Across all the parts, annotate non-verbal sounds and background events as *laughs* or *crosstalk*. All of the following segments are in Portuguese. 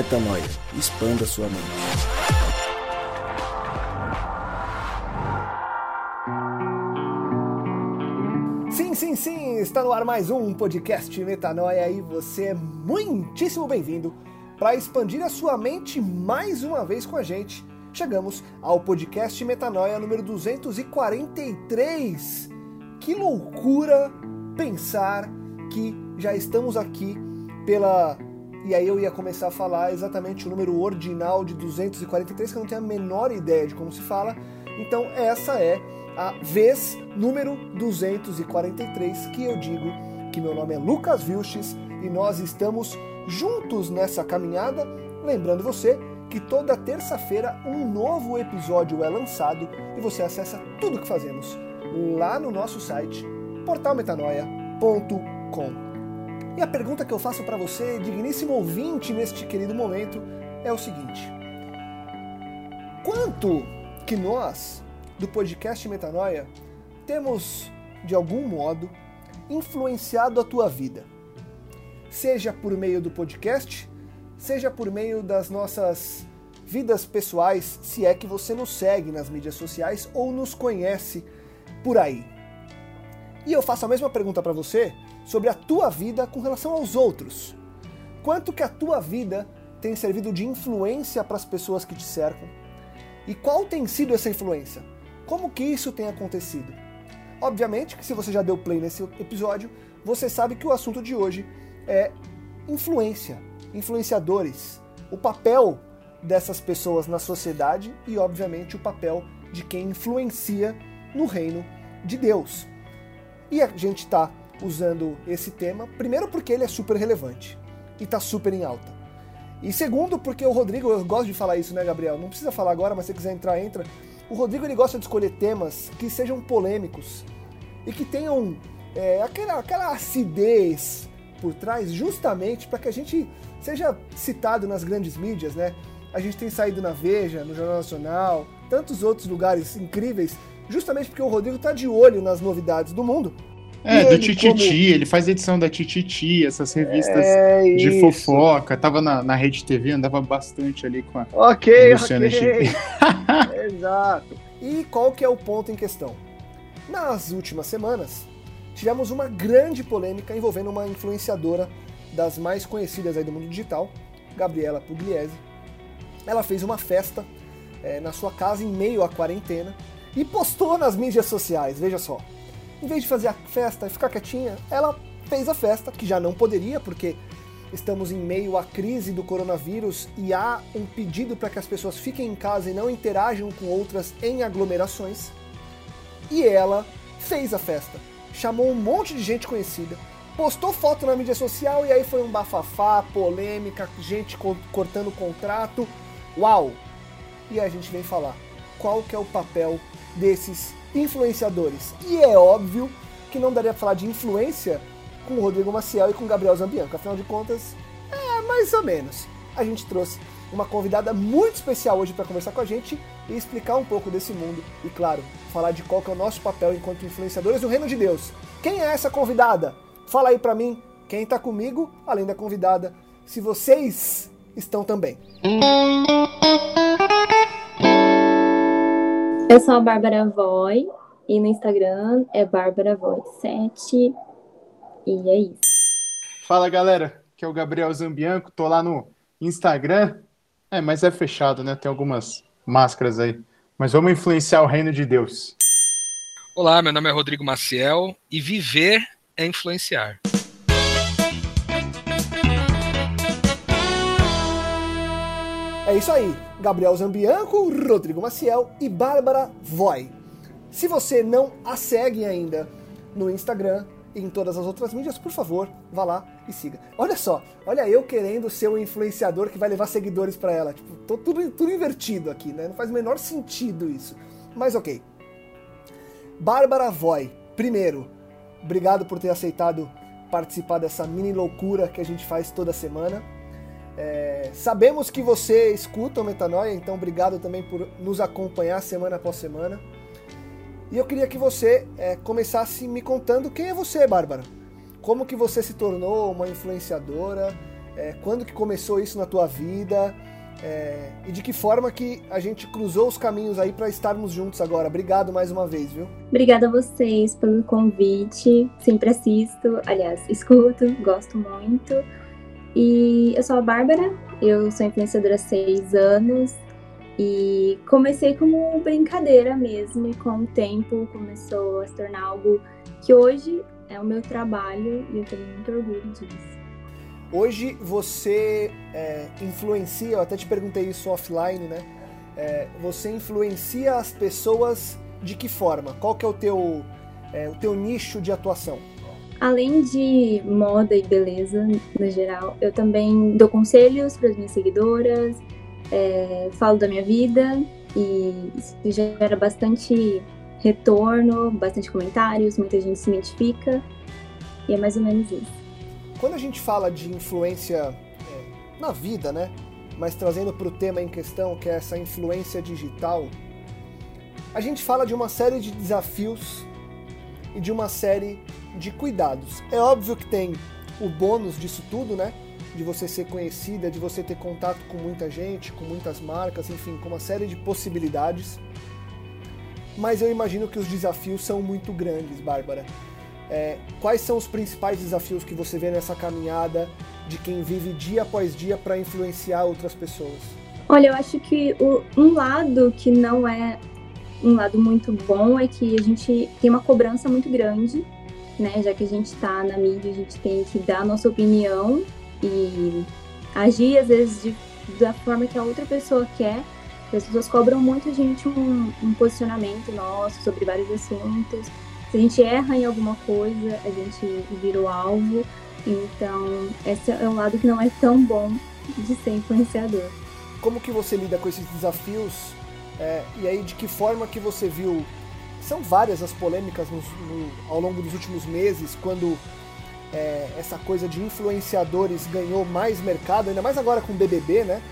Metanoia. Expanda sua mente. Sim, sim, sim, está no ar mais um podcast Metanoia e você é muitíssimo bem-vindo para expandir a sua mente mais uma vez com a gente. Chegamos ao podcast Metanoia número 243. Que loucura pensar que já estamos aqui pela e aí eu ia começar a falar exatamente o número ordinal de 243, que eu não tenho a menor ideia de como se fala. Então essa é a vez número 243 que eu digo que meu nome é Lucas Vilches e nós estamos juntos nessa caminhada. Lembrando você que toda terça-feira um novo episódio é lançado e você acessa tudo que fazemos lá no nosso site portalmetanoia.com. E a pergunta que eu faço para você, digníssimo ouvinte, neste querido momento, é o seguinte: Quanto que nós, do podcast Metanoia, temos, de algum modo, influenciado a tua vida? Seja por meio do podcast, seja por meio das nossas vidas pessoais, se é que você nos segue nas mídias sociais ou nos conhece por aí. E eu faço a mesma pergunta para você sobre a tua vida com relação aos outros. Quanto que a tua vida tem servido de influência para as pessoas que te cercam? E qual tem sido essa influência? Como que isso tem acontecido? Obviamente que se você já deu play nesse episódio, você sabe que o assunto de hoje é influência, influenciadores, o papel dessas pessoas na sociedade e, obviamente, o papel de quem influencia no reino de Deus. E a gente está usando esse tema, primeiro porque ele é super relevante e está super em alta. E segundo, porque o Rodrigo, eu gosto de falar isso, né, Gabriel? Não precisa falar agora, mas se quiser entrar, entra. O Rodrigo ele gosta de escolher temas que sejam polêmicos e que tenham é, aquela, aquela acidez por trás, justamente para que a gente seja citado nas grandes mídias, né? A gente tem saído na Veja, no Jornal Nacional, tantos outros lugares incríveis, justamente porque o Rodrigo está de olho nas novidades do mundo é, do Tititi, como... ele faz edição da Tititi, essas revistas é de isso. fofoca. Tava na, na Rede TV, andava bastante ali com a Ok, Luciana ok. *laughs* *laughs* Exato. E qual que é o ponto em questão? Nas últimas semanas, tivemos uma grande polêmica envolvendo uma influenciadora das mais conhecidas aí do mundo digital, Gabriela Pugliese. Ela fez uma festa é, na sua casa em meio à quarentena e postou nas mídias sociais, veja só em vez de fazer a festa e ficar quietinha, ela fez a festa, que já não poderia, porque estamos em meio à crise do coronavírus e há um pedido para que as pessoas fiquem em casa e não interajam com outras em aglomerações. E ela fez a festa, chamou um monte de gente conhecida, postou foto na mídia social e aí foi um bafafá, polêmica, gente cortando contrato. Uau! E a gente vem falar qual que é o papel desses influenciadores. E é óbvio que não daria para falar de influência com o Rodrigo Maciel e com o Gabriel Zambianco. Afinal de contas, é mais ou menos. A gente trouxe uma convidada muito especial hoje para conversar com a gente e explicar um pouco desse mundo e, claro, falar de qual que é o nosso papel enquanto influenciadores do Reino de Deus. Quem é essa convidada? Fala aí para mim, quem está comigo, além da convidada, se vocês estão também. Eu sou a Bárbara Voy e no Instagram é Bárbara Voy 7 e é isso. Fala galera, que é o Gabriel Zambianco, tô lá no Instagram. É, mas é fechado, né? Tem algumas máscaras aí. Mas vamos influenciar o reino de Deus. Olá, meu nome é Rodrigo Maciel e viver é influenciar. É isso aí, Gabriel Zambianco, Rodrigo Maciel e Bárbara Voy. Se você não a segue ainda no Instagram e em todas as outras mídias, por favor, vá lá e siga. Olha só, olha eu querendo ser o influenciador que vai levar seguidores para ela. Tipo, tô tudo, tudo invertido aqui, né? Não faz o menor sentido isso. Mas ok. Bárbara Voy, primeiro, obrigado por ter aceitado participar dessa mini loucura que a gente faz toda semana. É, sabemos que você escuta o Metanoia, então obrigado também por nos acompanhar semana após semana. E eu queria que você é, começasse me contando quem é você, Bárbara. Como que você se tornou uma influenciadora? É, quando que começou isso na tua vida? É, e de que forma que a gente cruzou os caminhos aí para estarmos juntos agora. Obrigado mais uma vez, viu? Obrigada a vocês pelo convite. Sempre assisto, aliás, escuto, gosto muito. E eu sou a Bárbara, eu sou influenciadora há seis anos e comecei como brincadeira mesmo, e com o tempo começou a se tornar algo que hoje é o meu trabalho e eu tenho muito orgulho disso. Hoje você é, influencia, eu até te perguntei isso offline, né? É, você influencia as pessoas de que forma? Qual que é o teu, é, o teu nicho de atuação? Além de moda e beleza no geral, eu também dou conselhos para as minhas seguidoras, é, falo da minha vida e isso gera bastante retorno, bastante comentários, muita gente se identifica e é mais ou menos isso. Quando a gente fala de influência é, na vida, né? Mas trazendo para o tema em questão, que é essa influência digital, a gente fala de uma série de desafios e de uma série de cuidados. É óbvio que tem o bônus disso tudo, né? De você ser conhecida, de você ter contato com muita gente, com muitas marcas, enfim, com uma série de possibilidades. Mas eu imagino que os desafios são muito grandes, Bárbara. É, quais são os principais desafios que você vê nessa caminhada de quem vive dia após dia para influenciar outras pessoas? Olha, eu acho que o, um lado que não é um lado muito bom é que a gente tem uma cobrança muito grande, né? Já que a gente está na mídia, a gente tem que dar nossa opinião e agir às vezes de, da forma que a outra pessoa quer. As pessoas cobram muito a gente um, um posicionamento nosso sobre vários assuntos se a gente erra em alguma coisa, a gente vira o alvo. Então, esse é um lado que não é tão bom de ser influenciador. Como que você lida com esses desafios? É, e aí, de que forma que você viu? São várias as polêmicas no, ao longo dos últimos meses, quando é, essa coisa de influenciadores ganhou mais mercado, ainda mais agora com o BBB, né?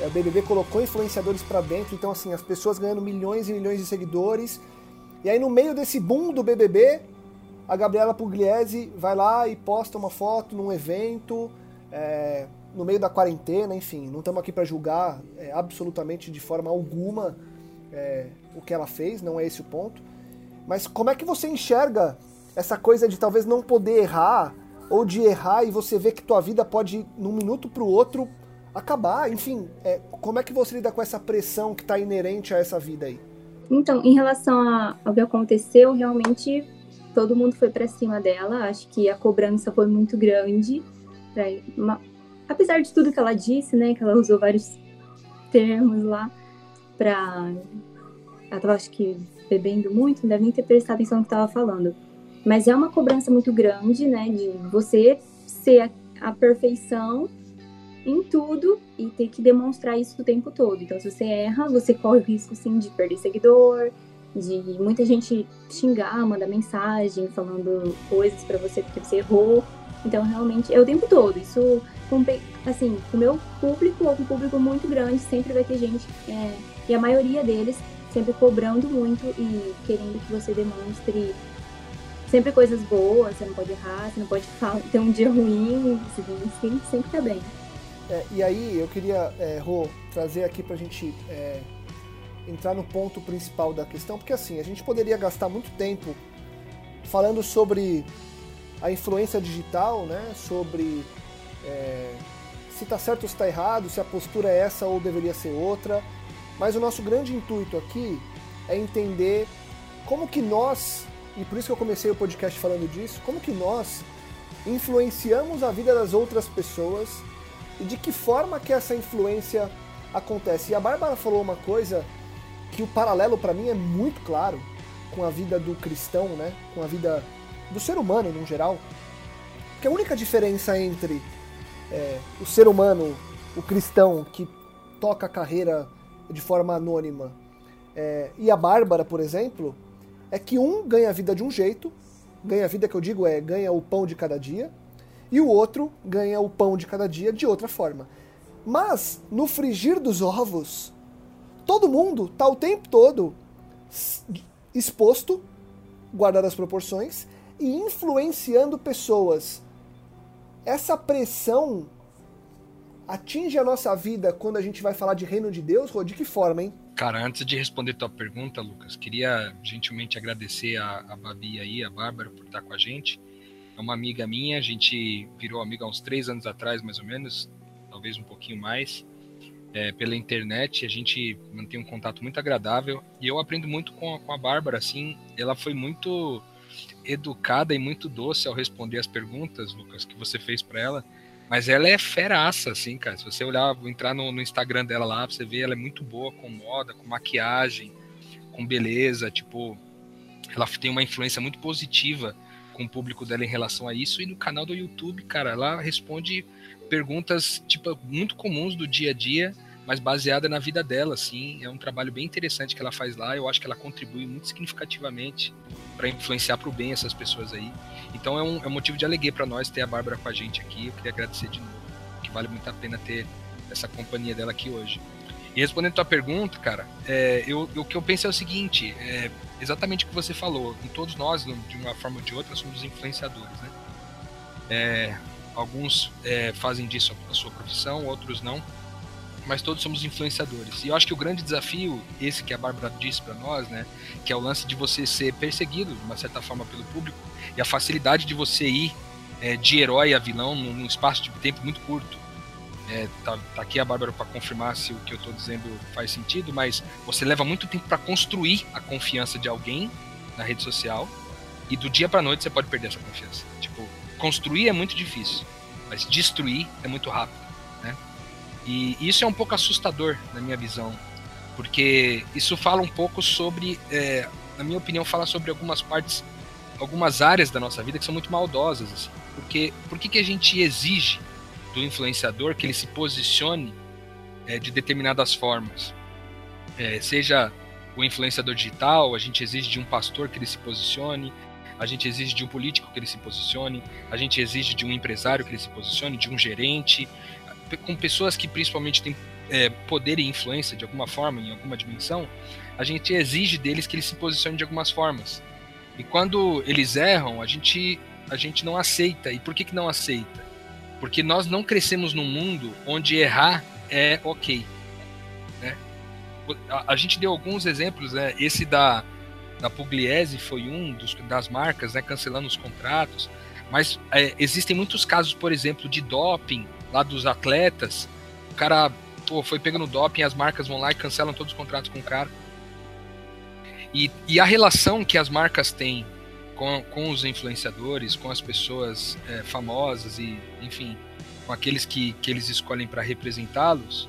É, o BBB colocou influenciadores para dentro, então assim, as pessoas ganhando milhões e milhões de seguidores e aí no meio desse boom do BBB, a Gabriela Pugliese vai lá e posta uma foto num evento, é, no meio da quarentena, enfim, não estamos aqui para julgar é, absolutamente de forma alguma é, o que ela fez, não é esse o ponto. Mas como é que você enxerga essa coisa de talvez não poder errar, ou de errar e você vê que tua vida pode, num minuto para o outro, acabar? Enfim, é, como é que você lida com essa pressão que está inerente a essa vida aí? Então, em relação a, ao que aconteceu, realmente todo mundo foi para cima dela. Acho que a cobrança foi muito grande. Uma, apesar de tudo que ela disse, né, que ela usou vários termos lá para acho que bebendo muito, não deve nem ter prestado atenção no que estava falando. Mas é uma cobrança muito grande, né, de você ser a, a perfeição em tudo e ter que demonstrar isso o tempo todo. Então, se você erra, você corre o risco, sim, de perder seguidor, de muita gente xingar, mandar mensagem falando coisas para você porque você errou. Então, realmente, é o tempo todo. Isso, assim, o meu público, ou um público muito grande, sempre vai ter gente, é, e a maioria deles sempre cobrando muito e querendo que você demonstre sempre coisas boas, você não pode errar, você não pode ter um dia ruim, você sempre, sempre tá bem. É, e aí eu queria, é, Rô, trazer aqui para a gente é, entrar no ponto principal da questão, porque assim, a gente poderia gastar muito tempo falando sobre a influência digital, né? sobre é, se está certo ou se está errado, se a postura é essa ou deveria ser outra. Mas o nosso grande intuito aqui é entender como que nós, e por isso que eu comecei o podcast falando disso, como que nós influenciamos a vida das outras pessoas e de que forma que essa influência acontece. E a Bárbara falou uma coisa que o paralelo para mim é muito claro com a vida do cristão, né? Com a vida do ser humano no geral. Que a única diferença entre é, o ser humano, o cristão que toca a carreira de forma anônima, é, e a Bárbara, por exemplo, é que um ganha a vida de um jeito, ganha a vida que eu digo é ganha o pão de cada dia, e o outro ganha o pão de cada dia de outra forma. Mas no frigir dos ovos, todo mundo está o tempo todo exposto, guardando as proporções, e influenciando pessoas. Essa pressão atinge a nossa vida quando a gente vai falar de reino de Deus, Rô? De que forma, hein? Cara, antes de responder tua pergunta, Lucas, queria gentilmente agradecer a, a Babi aí, a Bárbara, por estar com a gente. É uma amiga minha, a gente virou amiga há uns três anos atrás, mais ou menos, talvez um pouquinho mais, é, pela internet. A gente mantém um contato muito agradável e eu aprendo muito com a, com a Bárbara, assim, ela foi muito educada e muito doce ao responder as perguntas, Lucas, que você fez para ela. Mas ela é feraça, assim, cara. Se você olhar, entrar no, no, Instagram dela lá, você vê, ela é muito boa com moda, com maquiagem, com beleza. Tipo, ela tem uma influência muito positiva com o público dela em relação a isso. E no canal do YouTube, cara, ela responde perguntas, tipo, muito comuns do dia a dia mas baseada na vida dela, assim. É um trabalho bem interessante que ela faz lá. Eu acho que ela contribui muito significativamente para influenciar para o bem essas pessoas aí. Então é um, é um motivo de alegria para nós ter a Bárbara com a gente aqui. Eu queria agradecer de novo, que vale muito a pena ter essa companhia dela aqui hoje. E respondendo a tua pergunta, cara, é, eu, o que eu penso é o seguinte: é exatamente o que você falou. Em todos nós, de uma forma ou de outra, somos influenciadores, né? É, alguns é, fazem disso a sua profissão, outros não mas todos somos influenciadores. E eu acho que o grande desafio, esse que a Bárbara disse para nós, né, que é o lance de você ser perseguido, de uma certa forma, pelo público, e a facilidade de você ir é, de herói a vilão num, espaço de tempo muito curto. É, tá, tá, aqui a Bárbara para confirmar se o que eu estou dizendo faz sentido, mas você leva muito tempo para construir a confiança de alguém na rede social, e do dia para noite você pode perder essa confiança. Tipo, construir é muito difícil, mas destruir é muito rápido. E isso é um pouco assustador na minha visão, porque isso fala um pouco sobre, é, na minha opinião, fala sobre algumas partes, algumas áreas da nossa vida que são muito maldosas. Assim. Porque por que, que a gente exige do influenciador que ele se posicione é, de determinadas formas? É, seja o influenciador digital, a gente exige de um pastor que ele se posicione, a gente exige de um político que ele se posicione, a gente exige de um empresário que ele se posicione, de um gerente, com pessoas que principalmente têm é, poder e influência de alguma forma, em alguma dimensão, a gente exige deles que eles se posicionem de algumas formas. E quando eles erram, a gente, a gente não aceita. E por que, que não aceita? Porque nós não crescemos num mundo onde errar é ok. Né? A, a gente deu alguns exemplos, né? esse da, da Pugliese foi um dos, das marcas, né? cancelando os contratos. Mas é, existem muitos casos, por exemplo, de doping lá dos atletas, o cara pô, foi pegando doping, as marcas vão lá e cancelam todos os contratos com o cara. E, e a relação que as marcas têm com, com os influenciadores, com as pessoas é, famosas e, enfim, com aqueles que, que eles escolhem para representá-los,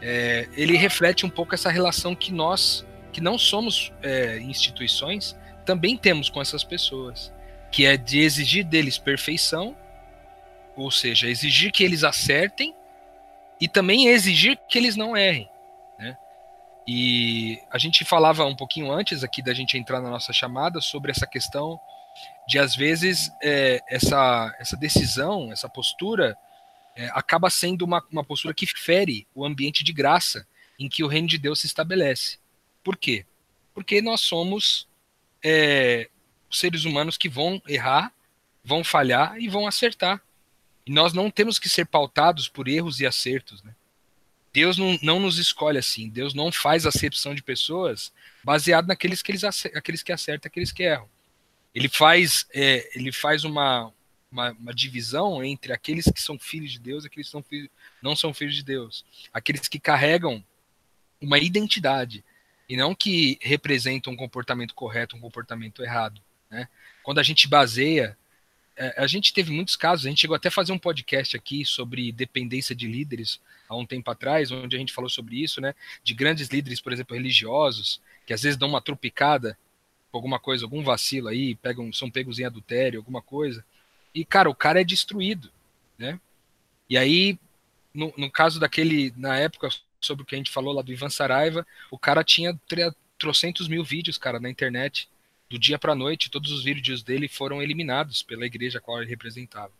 é, ele reflete um pouco essa relação que nós, que não somos é, instituições, também temos com essas pessoas, que é de exigir deles perfeição ou seja, exigir que eles acertem e também exigir que eles não errem. Né? E a gente falava um pouquinho antes aqui da gente entrar na nossa chamada sobre essa questão de, às vezes, é, essa, essa decisão, essa postura, é, acaba sendo uma, uma postura que fere o ambiente de graça em que o reino de Deus se estabelece. Por quê? Porque nós somos é, seres humanos que vão errar, vão falhar e vão acertar. E nós não temos que ser pautados por erros e acertos. Né? Deus não, não nos escolhe assim. Deus não faz acepção de pessoas baseado naqueles que, eles, aqueles que acertam aqueles que erram. Ele faz, é, ele faz uma, uma, uma, divisão entre aqueles que são filhos de Deus e aqueles que são filhos, não são filhos de Deus. Aqueles que carregam uma identidade e não que representam um comportamento correto, um comportamento errado. Né? Quando a gente baseia a gente teve muitos casos, a gente chegou até a fazer um podcast aqui sobre dependência de líderes há um tempo atrás, onde a gente falou sobre isso, né? De grandes líderes, por exemplo, religiosos, que às vezes dão uma tropicada alguma coisa, algum vacilo aí, pegam, são pegos em adultério, alguma coisa. E, cara, o cara é destruído, né? E aí, no, no caso daquele, na época, sobre o que a gente falou lá do Ivan Saraiva, o cara tinha trocentos mil vídeos, cara, na internet, do dia para a noite, todos os vídeos dele foram eliminados pela igreja a qual ele representava.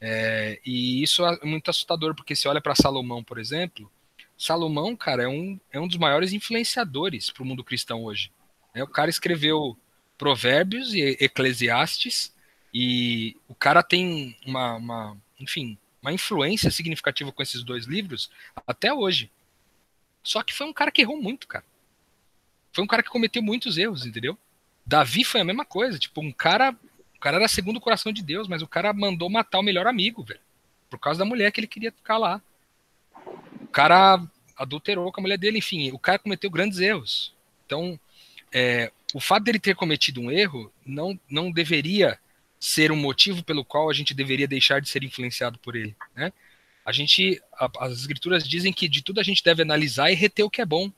É, e isso é muito assustador, porque se olha para Salomão, por exemplo, Salomão, cara, é um, é um dos maiores influenciadores para o mundo cristão hoje. É, o cara escreveu Provérbios e Eclesiastes, e o cara tem uma, uma, enfim, uma influência significativa com esses dois livros até hoje. Só que foi um cara que errou muito, cara. Foi um cara que cometeu muitos erros, entendeu? Davi foi a mesma coisa, tipo, um cara, o cara era segundo o coração de Deus, mas o cara mandou matar o melhor amigo, velho, por causa da mulher que ele queria ficar lá. O cara adulterou com a mulher dele, enfim, o cara cometeu grandes erros. Então, é, o fato dele ter cometido um erro não, não deveria ser um motivo pelo qual a gente deveria deixar de ser influenciado por ele, né? A gente, a, as escrituras dizem que de tudo a gente deve analisar e reter o que é bom.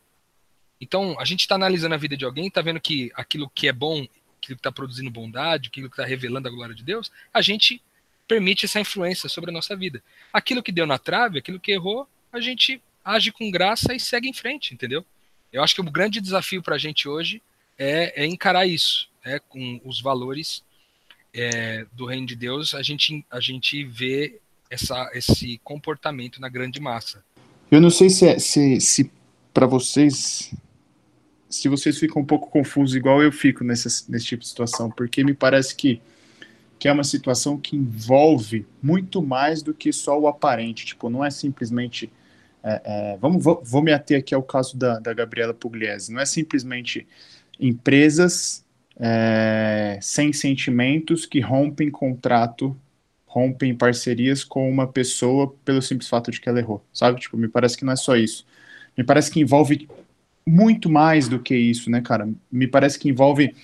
Então, a gente está analisando a vida de alguém, está vendo que aquilo que é bom, aquilo que está produzindo bondade, aquilo que está revelando a glória de Deus, a gente permite essa influência sobre a nossa vida. Aquilo que deu na trave, aquilo que errou, a gente age com graça e segue em frente, entendeu? Eu acho que o grande desafio para a gente hoje é, é, encarar isso, né, com os valores é, do reino de Deus, a gente, a gente vê essa, esse comportamento na grande massa. Eu não sei se, é, se, se para vocês, se vocês ficam um pouco confusos, igual eu fico nessa, nesse tipo de situação, porque me parece que, que é uma situação que envolve muito mais do que só o aparente. Tipo, não é simplesmente. É, é, vamos, vou, vou, me ater aqui ao caso da, da Gabriela Pugliese. Não é simplesmente empresas é, sem sentimentos que rompem contrato, rompem parcerias com uma pessoa pelo simples fato de que ela errou, sabe? Tipo, me parece que não é só isso. Me parece que envolve muito mais do que isso, né, cara? Me parece que envolve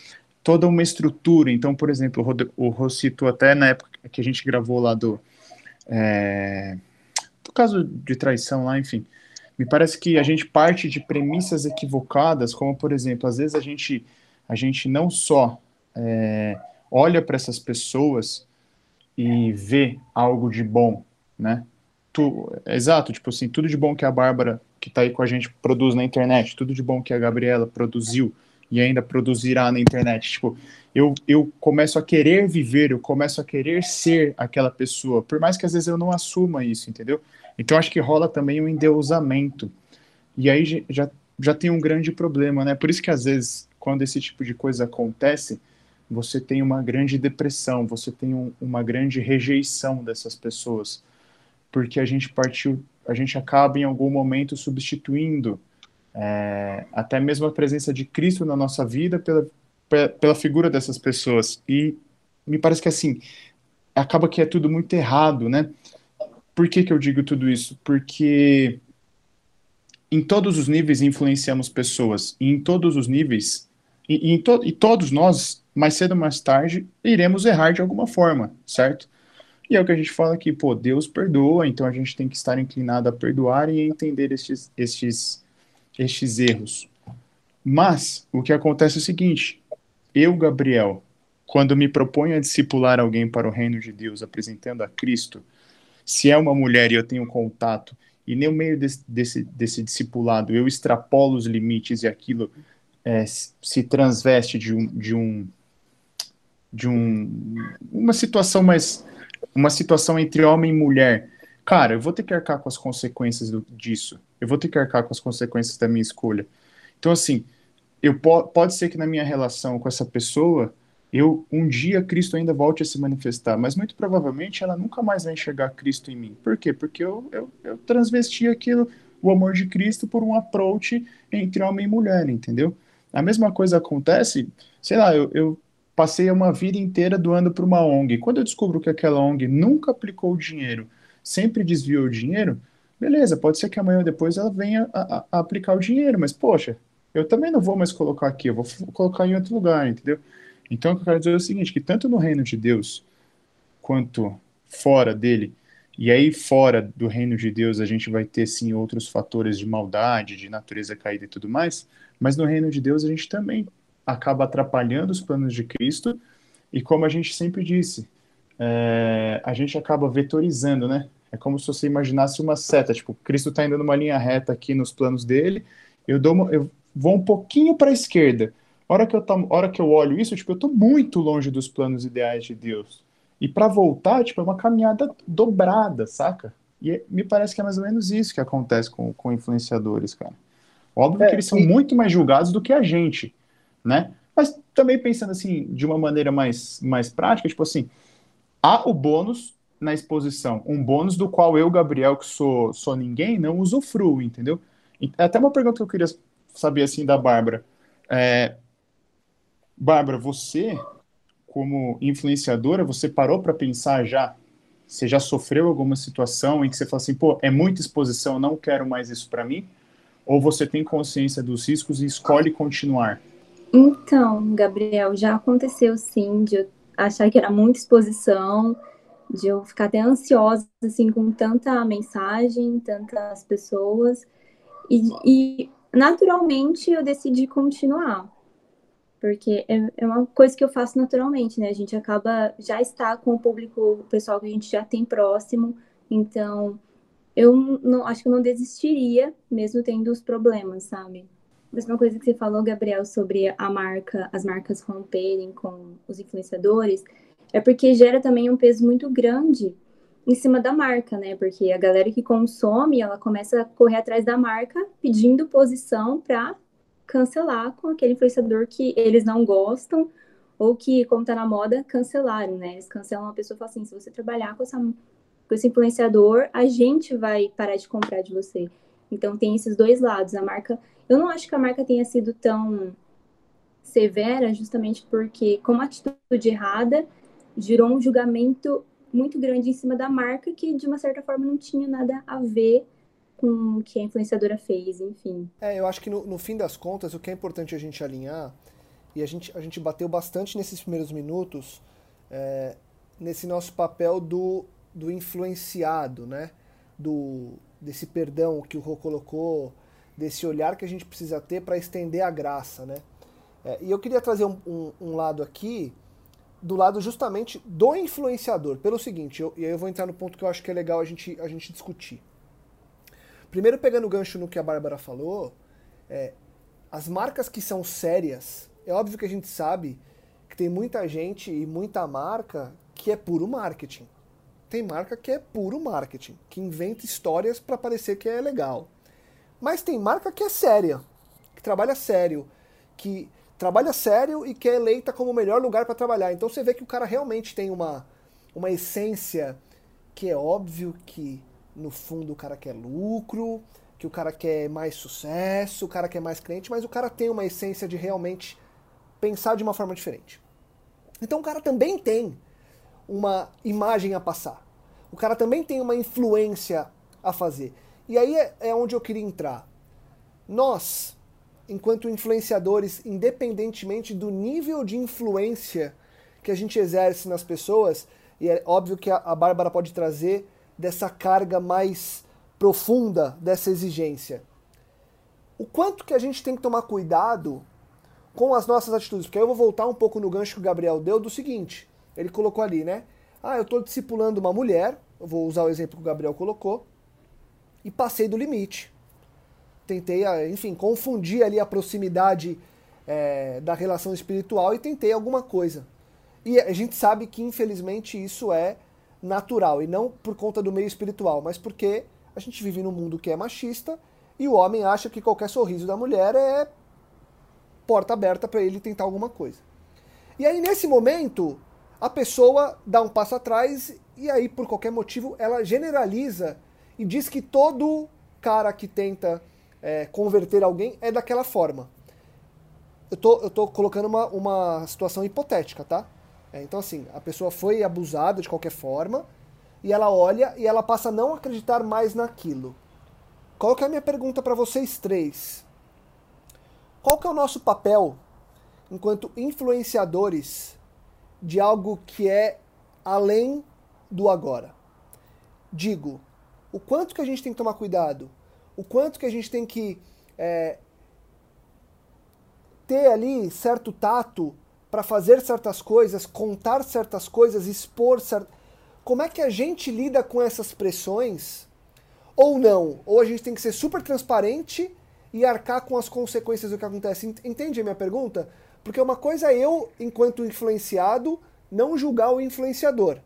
toda uma estrutura. Então, por exemplo, o Rô até na época que a gente gravou lá do, é, do caso de traição lá, enfim. Me parece que a gente parte de premissas equivocadas, como, por exemplo, às vezes a gente a gente não só é, olha para essas pessoas e vê algo de bom, né? Tu, exato, tipo assim, tudo de bom que a Bárbara, que está aí com a gente, produz na internet, tudo de bom que a Gabriela produziu e ainda produzirá na internet. Tipo, eu, eu começo a querer viver, eu começo a querer ser aquela pessoa, por mais que às vezes eu não assuma isso, entendeu? Então acho que rola também um endeusamento. E aí já, já tem um grande problema, né? Por isso que às vezes quando esse tipo de coisa acontece, você tem uma grande depressão, você tem um, uma grande rejeição dessas pessoas, porque a gente partiu, a gente acaba em algum momento substituindo é, até mesmo a presença de Cristo na nossa vida pela, pela figura dessas pessoas. E me parece que assim, acaba que é tudo muito errado, né? Por que, que eu digo tudo isso? Porque em todos os níveis influenciamos pessoas, e em todos os níveis e, e, to, e todos nós, mais cedo ou mais tarde, iremos errar de alguma forma, certo? E é o que a gente fala aqui, pô, Deus perdoa, então a gente tem que estar inclinado a perdoar e entender estes, estes, estes erros. Mas o que acontece é o seguinte: eu, Gabriel, quando me proponho a discipular alguém para o reino de Deus, apresentando a Cristo, se é uma mulher e eu tenho contato, e no meio desse, desse, desse discipulado eu extrapolo os limites e aquilo é, se transveste de um, de um de um uma situação mais uma situação entre homem e mulher. Cara eu vou ter que arcar com as consequências do, disso. Eu vou ter que arcar com as consequências da minha escolha. Então assim eu po pode ser que na minha relação com essa pessoa eu um dia Cristo ainda volte a se manifestar mas muito provavelmente ela nunca mais vai enxergar Cristo em mim. Por quê? Porque eu, eu, eu transvesti aquilo o amor de Cristo por um approach entre homem e mulher entendeu? A mesma coisa acontece, sei lá, eu, eu passei uma vida inteira doando para uma ONG. Quando eu descubro que aquela ONG nunca aplicou o dinheiro, sempre desviou o dinheiro, beleza, pode ser que amanhã ou depois ela venha a, a, a aplicar o dinheiro, mas poxa, eu também não vou mais colocar aqui, eu vou colocar em outro lugar, entendeu? Então, o que eu quero dizer é o seguinte, que tanto no reino de Deus, quanto fora dele, e aí fora do reino de Deus a gente vai ter, sim, outros fatores de maldade, de natureza caída e tudo mais, mas no reino de Deus a gente também acaba atrapalhando os planos de Cristo, e como a gente sempre disse, é, a gente acaba vetorizando, né? É como se você imaginasse uma seta, tipo, Cristo está indo numa linha reta aqui nos planos dele, eu dou uma, eu vou um pouquinho para a esquerda. A hora que eu tô, hora que eu olho isso, tipo, eu estou muito longe dos planos ideais de Deus. E para voltar, tipo, é uma caminhada dobrada, saca? E é, me parece que é mais ou menos isso que acontece com, com influenciadores, cara. Óbvio é, que eles são e... muito mais julgados do que a gente, né? Mas também pensando assim, de uma maneira mais, mais prática, tipo assim, há o bônus na exposição um bônus do qual eu, Gabriel, que sou, sou ninguém, não usufruo, entendeu? E até uma pergunta que eu queria saber assim da Bárbara. É, Bárbara, você, como influenciadora, você parou para pensar já? Você já sofreu alguma situação em que você fala assim, pô, é muita exposição, não quero mais isso para mim? Ou você tem consciência dos riscos e escolhe continuar? Então, Gabriel, já aconteceu sim de eu achar que era muita exposição, de eu ficar até ansiosa assim com tanta mensagem, tantas pessoas e, e naturalmente eu decidi continuar porque é, é, uma coisa que eu faço naturalmente, né? A gente acaba já está com o público, o pessoal que a gente já tem próximo, então eu não acho que eu não desistiria, mesmo tendo os problemas, sabe? Mesma coisa que você falou, Gabriel, sobre a marca, as marcas romperem com os influenciadores, é porque gera também um peso muito grande em cima da marca, né? Porque a galera que consome, ela começa a correr atrás da marca pedindo posição para cancelar com aquele influenciador que eles não gostam ou que, como tá na moda, cancelaram, né? Eles cancelam uma pessoa e falam assim, se você trabalhar com, essa, com esse influenciador, a gente vai parar de comprar de você. Então tem esses dois lados. A marca, eu não acho que a marca tenha sido tão severa, justamente porque, como atitude errada, gerou um julgamento muito grande em cima da marca que, de uma certa forma, não tinha nada a ver com o que a influenciadora fez, enfim. É, eu acho que no, no fim das contas, o que é importante a gente alinhar, e a gente, a gente bateu bastante nesses primeiros minutos, é, nesse nosso papel do, do influenciado, né? Do, desse perdão que o Rô colocou, desse olhar que a gente precisa ter para estender a graça, né? É, e eu queria trazer um, um, um, lado aqui, do lado justamente do influenciador, pelo seguinte, eu, e aí eu vou entrar no ponto que eu acho que é legal a gente, a gente discutir. Primeiro, pegando o gancho no que a Bárbara falou, é, as marcas que são sérias, é óbvio que a gente sabe que tem muita gente e muita marca que é puro marketing. Tem marca que é puro marketing, que inventa histórias para parecer que é legal. Mas tem marca que é séria, que trabalha sério, que trabalha sério e que é eleita como o melhor lugar para trabalhar. Então você vê que o cara realmente tem uma, uma essência que é óbvio que no fundo o cara quer lucro, que o cara quer mais sucesso, o cara quer mais cliente, mas o cara tem uma essência de realmente pensar de uma forma diferente. Então o cara também tem uma imagem a passar. O cara também tem uma influência a fazer. E aí é, é onde eu queria entrar. Nós, enquanto influenciadores, independentemente do nível de influência que a gente exerce nas pessoas, e é óbvio que a, a Bárbara pode trazer dessa carga mais profunda dessa exigência. O quanto que a gente tem que tomar cuidado com as nossas atitudes, porque aí eu vou voltar um pouco no gancho que o Gabriel deu do seguinte, ele colocou ali, né? Ah, eu estou discipulando uma mulher, eu vou usar o exemplo que o Gabriel colocou, e passei do limite. Tentei, ah, enfim, confundir ali a proximidade é, da relação espiritual e tentei alguma coisa. E a gente sabe que, infelizmente, isso é natural e não por conta do meio espiritual, mas porque a gente vive num mundo que é machista e o homem acha que qualquer sorriso da mulher é porta aberta para ele tentar alguma coisa. E aí nesse momento a pessoa dá um passo atrás e aí por qualquer motivo ela generaliza e diz que todo cara que tenta é, converter alguém é daquela forma. Eu tô, eu tô colocando uma, uma situação hipotética, tá? É, então, assim, a pessoa foi abusada de qualquer forma e ela olha e ela passa a não acreditar mais naquilo. Qual que é a minha pergunta para vocês três? Qual que é o nosso papel enquanto influenciadores de algo que é além do agora? Digo, o quanto que a gente tem que tomar cuidado, o quanto que a gente tem que é, ter ali certo tato para fazer certas coisas, contar certas coisas, expor certas. Como é que a gente lida com essas pressões? Ou não? Ou a gente tem que ser super transparente e arcar com as consequências do que acontece? Entende a minha pergunta? Porque uma coisa é eu, enquanto influenciado, não julgar o influenciador.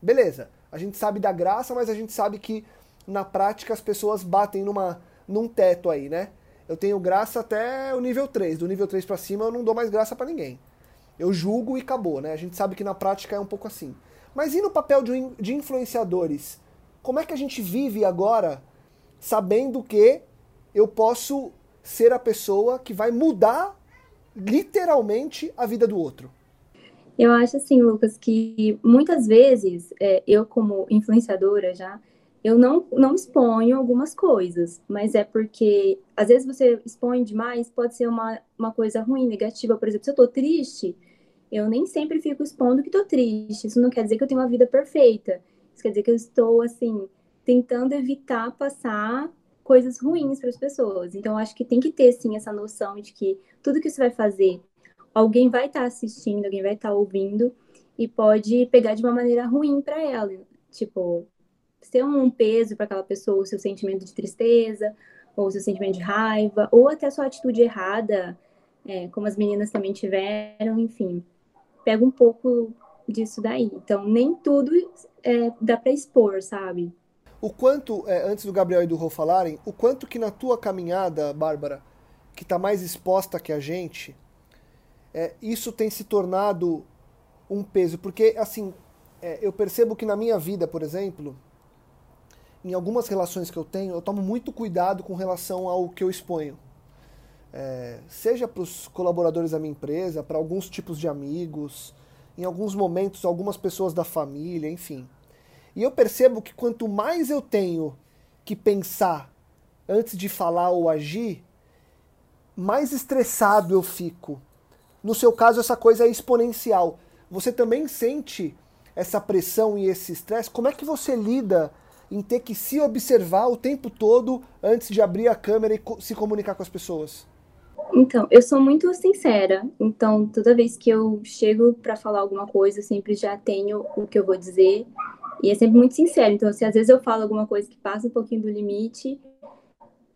Beleza, a gente sabe da graça, mas a gente sabe que na prática as pessoas batem numa, num teto aí, né? Eu tenho graça até o nível 3. Do nível 3 para cima eu não dou mais graça para ninguém. Eu julgo e acabou, né? A gente sabe que na prática é um pouco assim. Mas e no papel de, de influenciadores? Como é que a gente vive agora sabendo que eu posso ser a pessoa que vai mudar literalmente a vida do outro? Eu acho assim, Lucas, que muitas vezes é, eu, como influenciadora já, eu não, não exponho algumas coisas, mas é porque às vezes você expõe demais, pode ser uma, uma coisa ruim, negativa. Por exemplo, se eu tô triste, eu nem sempre fico expondo que tô triste. Isso não quer dizer que eu tenho uma vida perfeita. Isso quer dizer que eu estou, assim, tentando evitar passar coisas ruins para as pessoas. Então, acho que tem que ter, sim, essa noção de que tudo que você vai fazer, alguém vai estar tá assistindo, alguém vai estar tá ouvindo e pode pegar de uma maneira ruim para ela. Tipo, ser um peso para aquela pessoa, o seu sentimento de tristeza, ou o seu sentimento de raiva, ou até a sua atitude errada, é, como as meninas também tiveram, enfim. Pega um pouco disso daí. Então, nem tudo é, dá para expor, sabe? o quanto, é, antes do Gabriel e do Rô falarem, o quanto que na tua caminhada, Bárbara, que está mais exposta que a gente, é, isso tem se tornado um peso. Porque, assim, é, eu percebo que na minha vida, por exemplo, em algumas relações que eu tenho, eu tomo muito cuidado com relação ao que eu exponho. É, seja para os colaboradores da minha empresa, para alguns tipos de amigos, em alguns momentos, algumas pessoas da família, enfim. E eu percebo que quanto mais eu tenho que pensar antes de falar ou agir, mais estressado eu fico. No seu caso, essa coisa é exponencial. Você também sente essa pressão e esse estresse? Como é que você lida em ter que se observar o tempo todo antes de abrir a câmera e se comunicar com as pessoas? Então, eu sou muito sincera. Então, toda vez que eu chego para falar alguma coisa, eu sempre já tenho o que eu vou dizer e é sempre muito sincero. Então, se às vezes eu falo alguma coisa que passa um pouquinho do limite,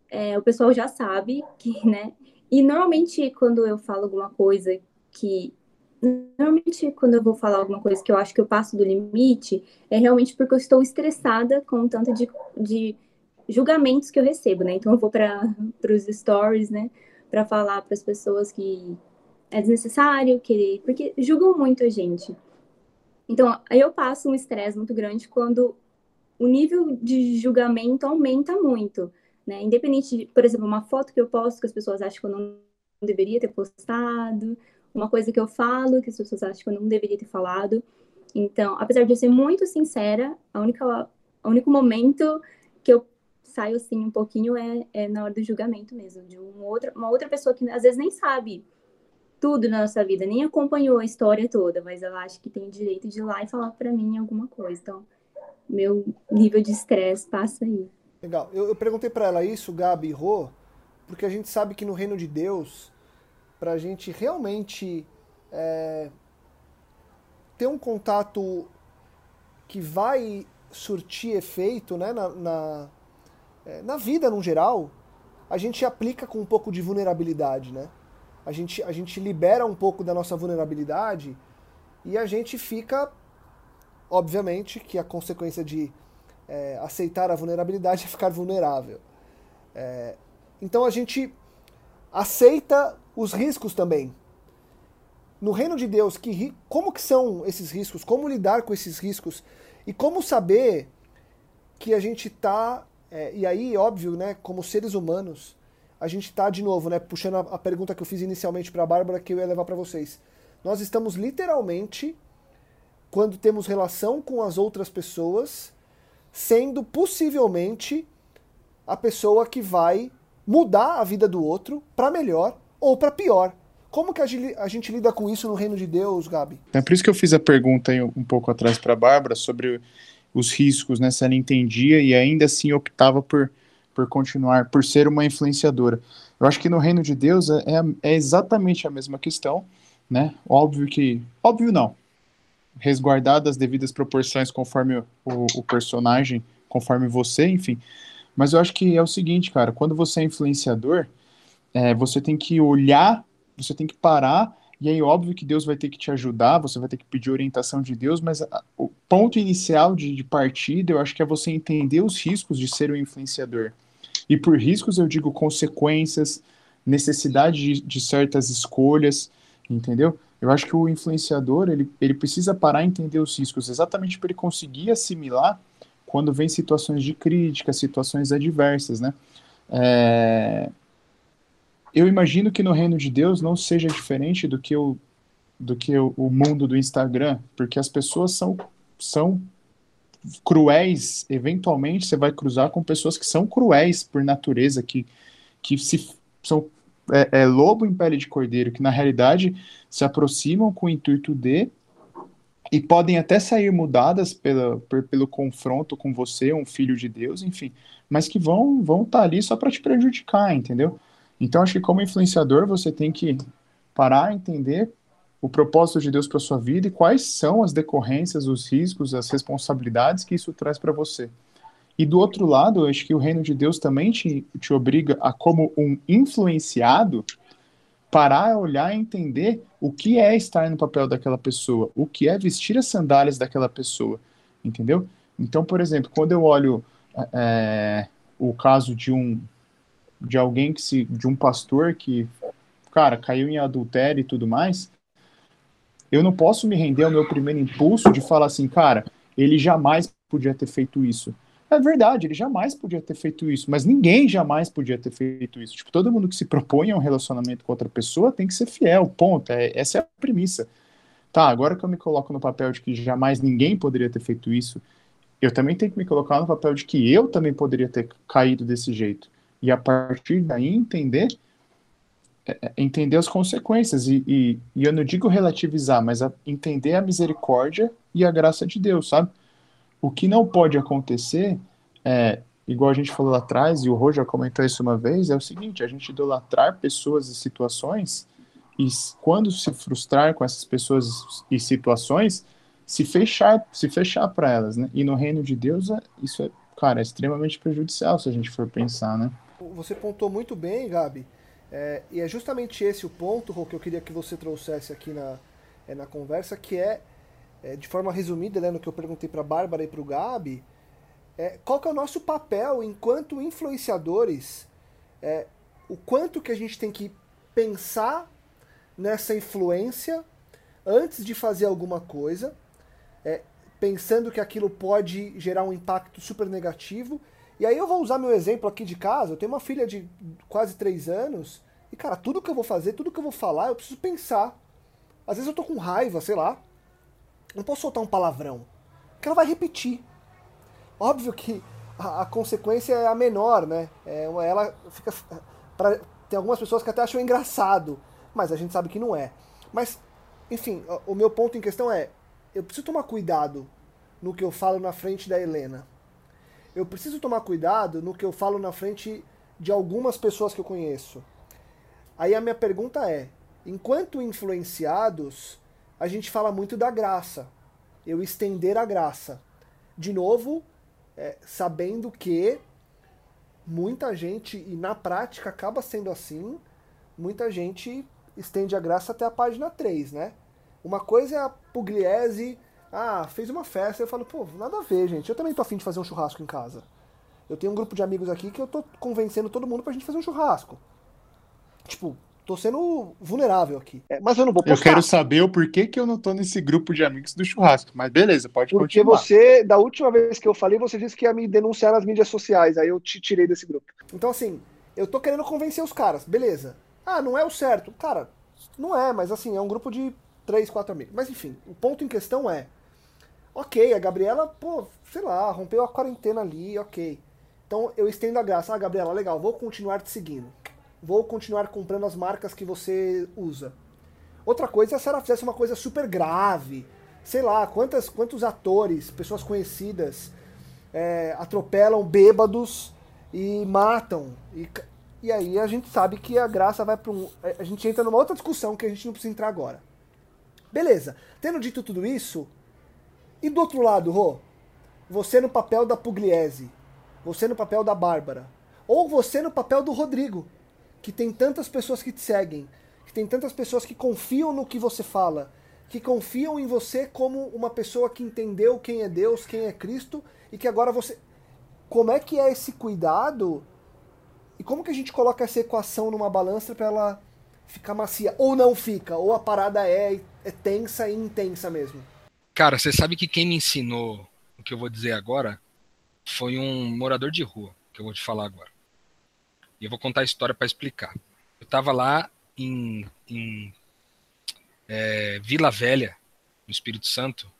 é, o pessoal já sabe que, né? E normalmente quando eu falo alguma coisa que. Normalmente, quando eu vou falar alguma coisa que eu acho que eu passo do limite, é realmente porque eu estou estressada com o tanto de, de julgamentos que eu recebo, né? Então, eu vou para *laughs* os stories, né? Para falar para as pessoas que é desnecessário, que, porque julgam muito a gente. Então, eu passo um estresse muito grande quando o nível de julgamento aumenta muito, né? Independente de, por exemplo, uma foto que eu posto que as pessoas acham que eu não deveria ter postado, uma coisa que eu falo que as pessoas acham que eu não deveria ter falado. Então, apesar de eu ser muito sincera, a única, o único momento que eu saio assim um pouquinho é, é na hora do julgamento mesmo, de uma outra, uma outra pessoa que às vezes nem sabe tudo na nossa vida, nem acompanhou a história toda, mas ela acha que tem direito de ir lá e falar para mim alguma coisa. Então, meu nível de estresse passa aí. Legal. Eu, eu perguntei para ela isso, Gabi e Rô, porque a gente sabe que no reino de Deus, para a gente realmente é, ter um contato que vai surtir efeito né, na, na, é, na vida no geral, a gente aplica com um pouco de vulnerabilidade, né? a gente, a gente libera um pouco da nossa vulnerabilidade e a gente fica, obviamente, que a consequência de é, aceitar a vulnerabilidade *laughs* é ficar vulnerável. É, então a gente aceita os riscos também. No reino de Deus, que, como que são esses riscos? Como lidar com esses riscos? E como saber que a gente está, é, e aí, óbvio, né, como seres humanos, a gente está de novo, né, puxando a, a pergunta que eu fiz inicialmente para a Bárbara que eu ia levar para vocês. Nós estamos literalmente quando temos relação com as outras pessoas, sendo possivelmente a pessoa que vai mudar a vida do outro para melhor ou para pior. Como que a gente lida com isso no reino de Deus, Gabi? É por isso que eu fiz a pergunta um pouco atrás para a Bárbara sobre os riscos, né? Se ela entendia e ainda assim optava por por continuar, por ser uma influenciadora. Eu acho que no reino de Deus é, é, é exatamente a mesma questão, né? Óbvio que. Óbvio não. Resguardadas as devidas proporções conforme o, o, personagem, conforme você, enfim. Mas eu acho que é o seguinte, cara, quando você é influenciador, é, você tem que olhar, você tem que parar, e aí, óbvio que Deus vai ter que te ajudar, você vai ter que pedir orientação de Deus, mas a, o ponto inicial de, de partida, eu acho que é você entender os riscos de ser um influenciador. E por riscos eu digo consequências, necessidade de, de certas escolhas, entendeu? Eu acho que o influenciador ele, ele precisa parar e entender os riscos, exatamente para ele conseguir assimilar quando vem situações de crítica, situações adversas, né? É... Eu imagino que no reino de Deus não seja diferente do que o, do que o, o mundo do Instagram, porque as pessoas são, são cruéis, eventualmente você vai cruzar com pessoas que são cruéis por natureza, que, que se, são é, é, lobo em pele de cordeiro, que na realidade se aproximam com o intuito de e podem até sair mudadas pela, pelo confronto com você, um filho de Deus, enfim, mas que vão vão estar tá ali só para te prejudicar, entendeu? Então acho que como influenciador você tem que parar, entender o propósito de Deus para sua vida e quais são as decorrências, os riscos, as responsabilidades que isso traz para você. E do outro lado, acho que o reino de Deus também te, te obriga a, como um influenciado, parar, olhar e entender o que é estar no papel daquela pessoa, o que é vestir as sandálias daquela pessoa, entendeu? Então, por exemplo, quando eu olho é, o caso de um de alguém que se de um pastor que cara caiu em adultério e tudo mais, eu não posso me render ao meu primeiro impulso de falar assim, cara, ele jamais podia ter feito isso. É verdade, ele jamais podia ter feito isso, mas ninguém jamais podia ter feito isso. Tipo, todo mundo que se propõe a um relacionamento com outra pessoa tem que ser fiel, ponto. É, essa é a premissa. Tá, agora que eu me coloco no papel de que jamais ninguém poderia ter feito isso, eu também tenho que me colocar no papel de que eu também poderia ter caído desse jeito. E a partir daí entender é, é, entender as consequências e, e, e, eu não digo relativizar, mas a, entender a misericórdia e a graça de Deus, sabe? O que não pode acontecer é, igual a gente falou lá atrás, e o Rô já comentou isso uma vez, é o seguinte, a gente idolatrar pessoas e situações, e quando se frustrar com essas pessoas e situações, se fechar, se fechar para elas, né? E no reino de Deus, é, isso é, cara, é extremamente prejudicial se a gente for pensar, né? Você pontou muito bem, Gabi, é, e é justamente esse o ponto, Rô, que eu queria que você trouxesse aqui na, é, na conversa, que é, é, de forma resumida, né, no que eu perguntei para a Bárbara e para o Gabi, é, qual que é o nosso papel enquanto influenciadores, é, o quanto que a gente tem que pensar nessa influência antes de fazer alguma coisa, é, pensando que aquilo pode gerar um impacto super negativo, e aí eu vou usar meu exemplo aqui de casa. Eu tenho uma filha de quase 3 anos. E, cara, tudo que eu vou fazer, tudo que eu vou falar, eu preciso pensar. Às vezes eu tô com raiva, sei lá. Não posso soltar um palavrão. Porque ela vai repetir. Óbvio que a, a consequência é a menor, né? É, ela fica. Pra, tem algumas pessoas que até acham engraçado. Mas a gente sabe que não é. Mas, enfim, o meu ponto em questão é: eu preciso tomar cuidado no que eu falo na frente da Helena eu preciso tomar cuidado no que eu falo na frente de algumas pessoas que eu conheço. Aí a minha pergunta é: enquanto influenciados, a gente fala muito da graça, eu estender a graça. De novo, é, sabendo que muita gente, e na prática acaba sendo assim, muita gente estende a graça até a página 3, né? Uma coisa é a pugliese ah, fez uma festa. Eu falo, pô, nada a ver, gente. Eu também tô afim de fazer um churrasco em casa. Eu tenho um grupo de amigos aqui que eu tô convencendo todo mundo pra gente fazer um churrasco. Tipo, tô sendo vulnerável aqui. É, mas eu não vou postar. Eu quero saber o porquê que eu não tô nesse grupo de amigos do churrasco. Mas beleza, pode Porque continuar. Porque você, da última vez que eu falei, você disse que ia me denunciar nas mídias sociais. Aí eu te tirei desse grupo. Então, assim, eu tô querendo convencer os caras. Beleza. Ah, não é o certo. Cara, não é, mas assim, é um grupo de três, quatro amigos. Mas enfim, o ponto em questão é Ok, a Gabriela, pô, sei lá, rompeu a quarentena ali, ok. Então eu estendo a graça. Ah, Gabriela, legal, vou continuar te seguindo. Vou continuar comprando as marcas que você usa. Outra coisa é se ela fizesse uma coisa super grave. Sei lá, quantas, quantos atores, pessoas conhecidas, é, atropelam bêbados e matam. E, e aí a gente sabe que a graça vai para um. A gente entra numa outra discussão que a gente não precisa entrar agora. Beleza. Tendo dito tudo isso, e do outro lado, Rô, você no papel da Pugliese, você no papel da Bárbara, ou você no papel do Rodrigo, que tem tantas pessoas que te seguem, que tem tantas pessoas que confiam no que você fala, que confiam em você como uma pessoa que entendeu quem é Deus, quem é Cristo e que agora você. Como é que é esse cuidado e como que a gente coloca essa equação numa balança para ela fica macia. Ou não fica, ou a parada é, é tensa e intensa mesmo. Cara, você sabe que quem me ensinou o que eu vou dizer agora foi um morador de rua, que eu vou te falar agora. E eu vou contar a história para explicar. Eu estava lá em, em é, Vila Velha, no Espírito Santo,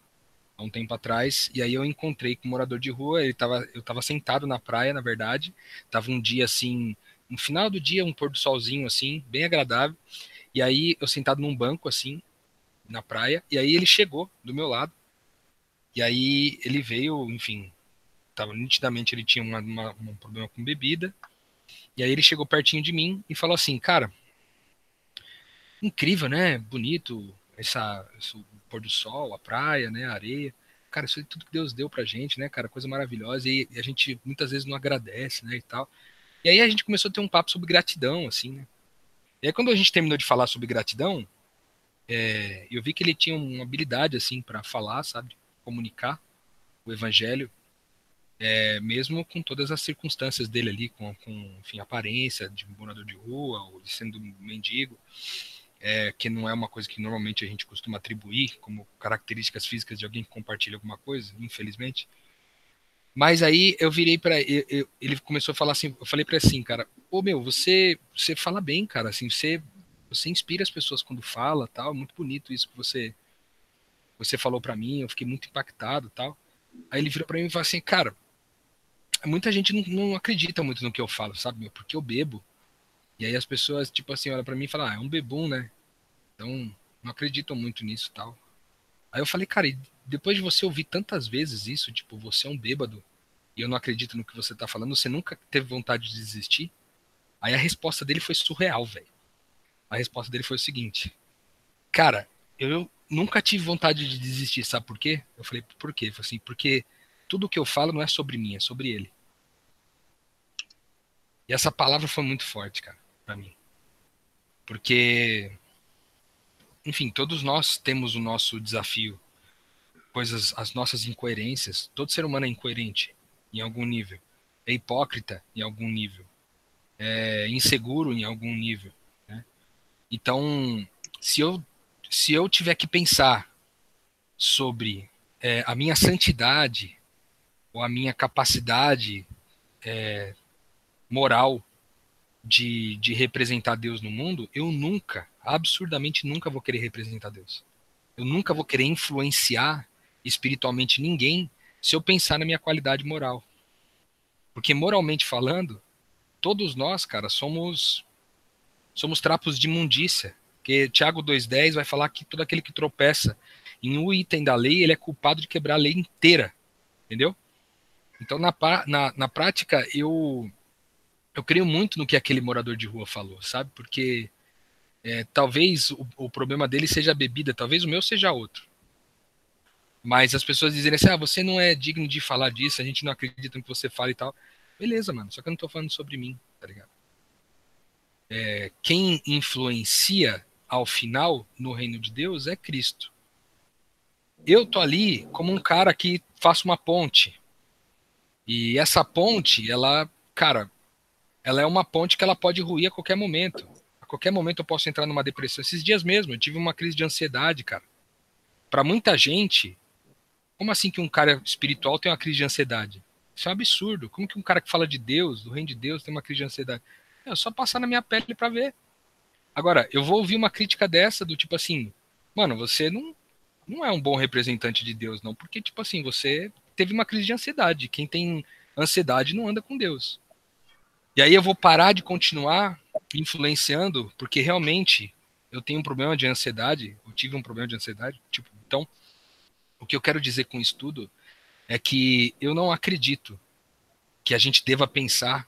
há um tempo atrás, e aí eu encontrei com um morador de rua, ele tava, eu estava sentado na praia, na verdade, tava um dia assim, no final do dia, um pôr do solzinho assim, bem agradável, e aí eu sentado num banco assim, na praia, e aí ele chegou do meu lado, e aí ele veio, enfim, tava nitidamente ele tinha uma, uma, um problema com bebida, e aí ele chegou pertinho de mim e falou assim, cara, incrível, né? Bonito, essa, esse pôr do sol, a praia, né? A areia. Cara, isso é tudo que Deus deu pra gente, né, cara? Coisa maravilhosa. E, e a gente muitas vezes não agradece, né? E tal. E aí a gente começou a ter um papo sobre gratidão, assim, né? E aí quando a gente terminou de falar sobre gratidão, é, eu vi que ele tinha uma habilidade, assim, para falar, sabe? Comunicar o evangelho é, mesmo com todas as circunstâncias dele ali, com, com enfim, aparência de morador de rua, ou de sendo mendigo, é, que não é uma coisa que normalmente a gente costuma atribuir como características físicas de alguém que compartilha alguma coisa, infelizmente. Mas aí eu virei para ele, começou a falar assim, eu falei para assim, cara, ô meu, você você fala bem, cara, assim, você você inspira as pessoas quando fala, tal, muito bonito isso que você você falou para mim, eu fiquei muito impactado, tal. Aí ele virou para mim e falou assim, cara, muita gente não, não, acredita muito no que eu falo, sabe, meu? Porque eu bebo. E aí as pessoas, tipo assim, olham pra mim e falam, ah, é um bebum, né? Então, não acreditam muito nisso tal. Aí eu falei, cara, depois de você ouvir tantas vezes isso, tipo, você é um bêbado e eu não acredito no que você tá falando, você nunca teve vontade de desistir? Aí a resposta dele foi surreal, velho. A resposta dele foi o seguinte: Cara, eu nunca tive vontade de desistir, sabe por quê? Eu falei, por quê? Eu falei assim, porque tudo que eu falo não é sobre mim, é sobre ele. E essa palavra foi muito forte, cara, para mim. Porque, enfim, todos nós temos o nosso desafio, coisas, as nossas incoerências. Todo ser humano é incoerente em algum nível, é hipócrita em algum nível, é inseguro em algum nível. Né? Então, se eu se eu tiver que pensar sobre é, a minha santidade ou a minha capacidade é, moral de, de representar Deus no mundo, eu nunca, absurdamente nunca vou querer representar Deus. Eu nunca vou querer influenciar espiritualmente ninguém se eu pensar na minha qualidade moral. Porque moralmente falando, todos nós, cara, somos somos trapos de imundícia. Porque Tiago 2:10 vai falar que todo aquele que tropeça em um item da lei, ele é culpado de quebrar a lei inteira. Entendeu? Então, na, na, na prática, eu, eu creio muito no que aquele morador de rua falou, sabe? Porque é, talvez o, o, problema dele seja a bebida, talvez o meu seja outro. Mas as pessoas dizem assim: ah, você não é digno de falar disso, a gente não acredita no que você fala e tal. Beleza, mano, só que eu não tô falando sobre mim, tá ligado? É, quem influencia ao final no reino de Deus é Cristo. Eu tô ali como um cara que faço uma ponte e essa ponte, ela, cara, ela é uma ponte que ela pode ruir a qualquer momento. A qualquer momento eu posso entrar numa depressão. Esses dias mesmo, eu tive uma crise de ansiedade, cara. Para muita gente, como assim que um cara espiritual tem uma crise de ansiedade? Isso é um absurdo. Como que um cara que fala de Deus, do reino de Deus, tem uma crise de ansiedade? É só passar na minha pele para ver. Agora, eu vou ouvir uma crítica dessa do tipo assim, mano, você não, não é um bom representante de Deus, não, porque tipo assim, você teve uma crise de ansiedade. Quem tem ansiedade não anda com Deus. E aí eu vou parar de continuar influenciando, porque realmente eu tenho um problema de ansiedade, eu tive um problema de ansiedade, tipo, então o que eu quero dizer com isso tudo é que eu não acredito que a gente deva pensar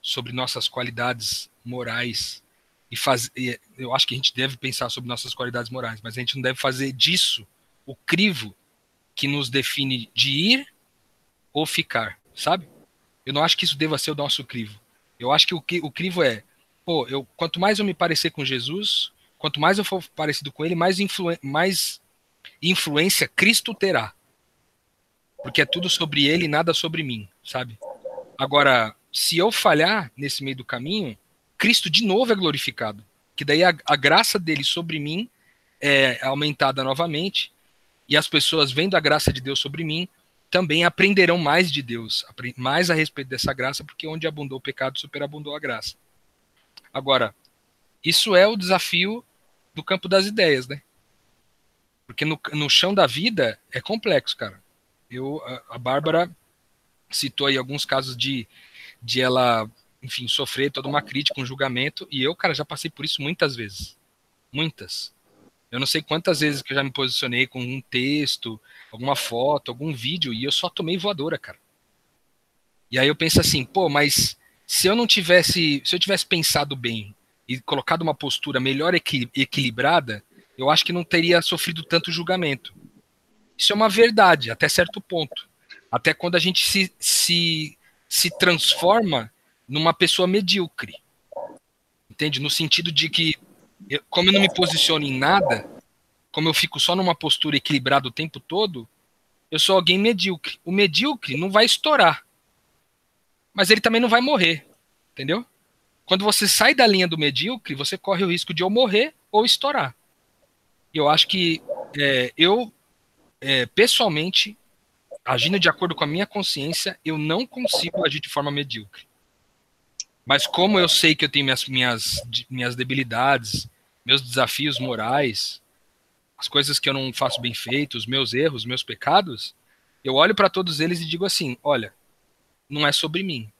sobre nossas qualidades morais e fazer, eu acho que a gente deve pensar sobre nossas qualidades morais, mas a gente não deve fazer disso o crivo que nos define de ir ou ficar, sabe? Eu não acho que isso deva ser o nosso crivo. Eu acho que o, o crivo é, pô, eu, quanto mais eu me parecer com Jesus, quanto mais eu for parecido com ele, mais, influ, mais influência Cristo terá. Porque é tudo sobre ele e nada sobre mim, sabe? Agora, se eu falhar nesse meio do caminho, Cristo de novo é glorificado. Que daí a, a graça dele sobre mim é aumentada novamente, e as pessoas vendo a graça de Deus sobre mim também aprenderão mais de Deus, mais a respeito dessa graça, porque onde abundou o pecado, superabundou a graça. Agora, isso é o desafio do campo das ideias, né? Porque no, no chão da vida é complexo, cara. Eu, a, a Bárbara citou aí alguns casos de, de ela, enfim, sofrer toda uma crítica, um julgamento, e eu, cara, já passei por isso muitas vezes. Muitas. Eu não sei quantas vezes que eu já me posicionei com um texto, alguma foto, algum vídeo, e eu só tomei voadora, cara. E aí eu penso assim, pô, mas se eu não tivesse, se eu tivesse pensado bem e colocado uma postura melhor equilibrada, eu acho que não teria sofrido tanto julgamento. Isso é uma verdade, até certo ponto. Até quando a gente se, se, se transforma numa pessoa medíocre. Entende? No sentido de que eu, como eu não me posiciono em nada, como eu fico só numa postura equilibrada o tempo todo, eu sou alguém medíocre. O medíocre não vai estourar, mas ele também não vai morrer, entendeu? Quando você sai da linha do medíocre, você corre o risco de ou morrer ou estourar. Eu acho que é, eu, é, pessoalmente, agindo de acordo com a minha consciência, eu não consigo agir de forma medíocre. Mas como eu sei que eu tenho minhas, minhas, minhas debilidades, meus desafios morais, as coisas que eu não faço bem feito, os meus erros, meus pecados, eu olho para todos eles e digo assim: olha, não é sobre mim,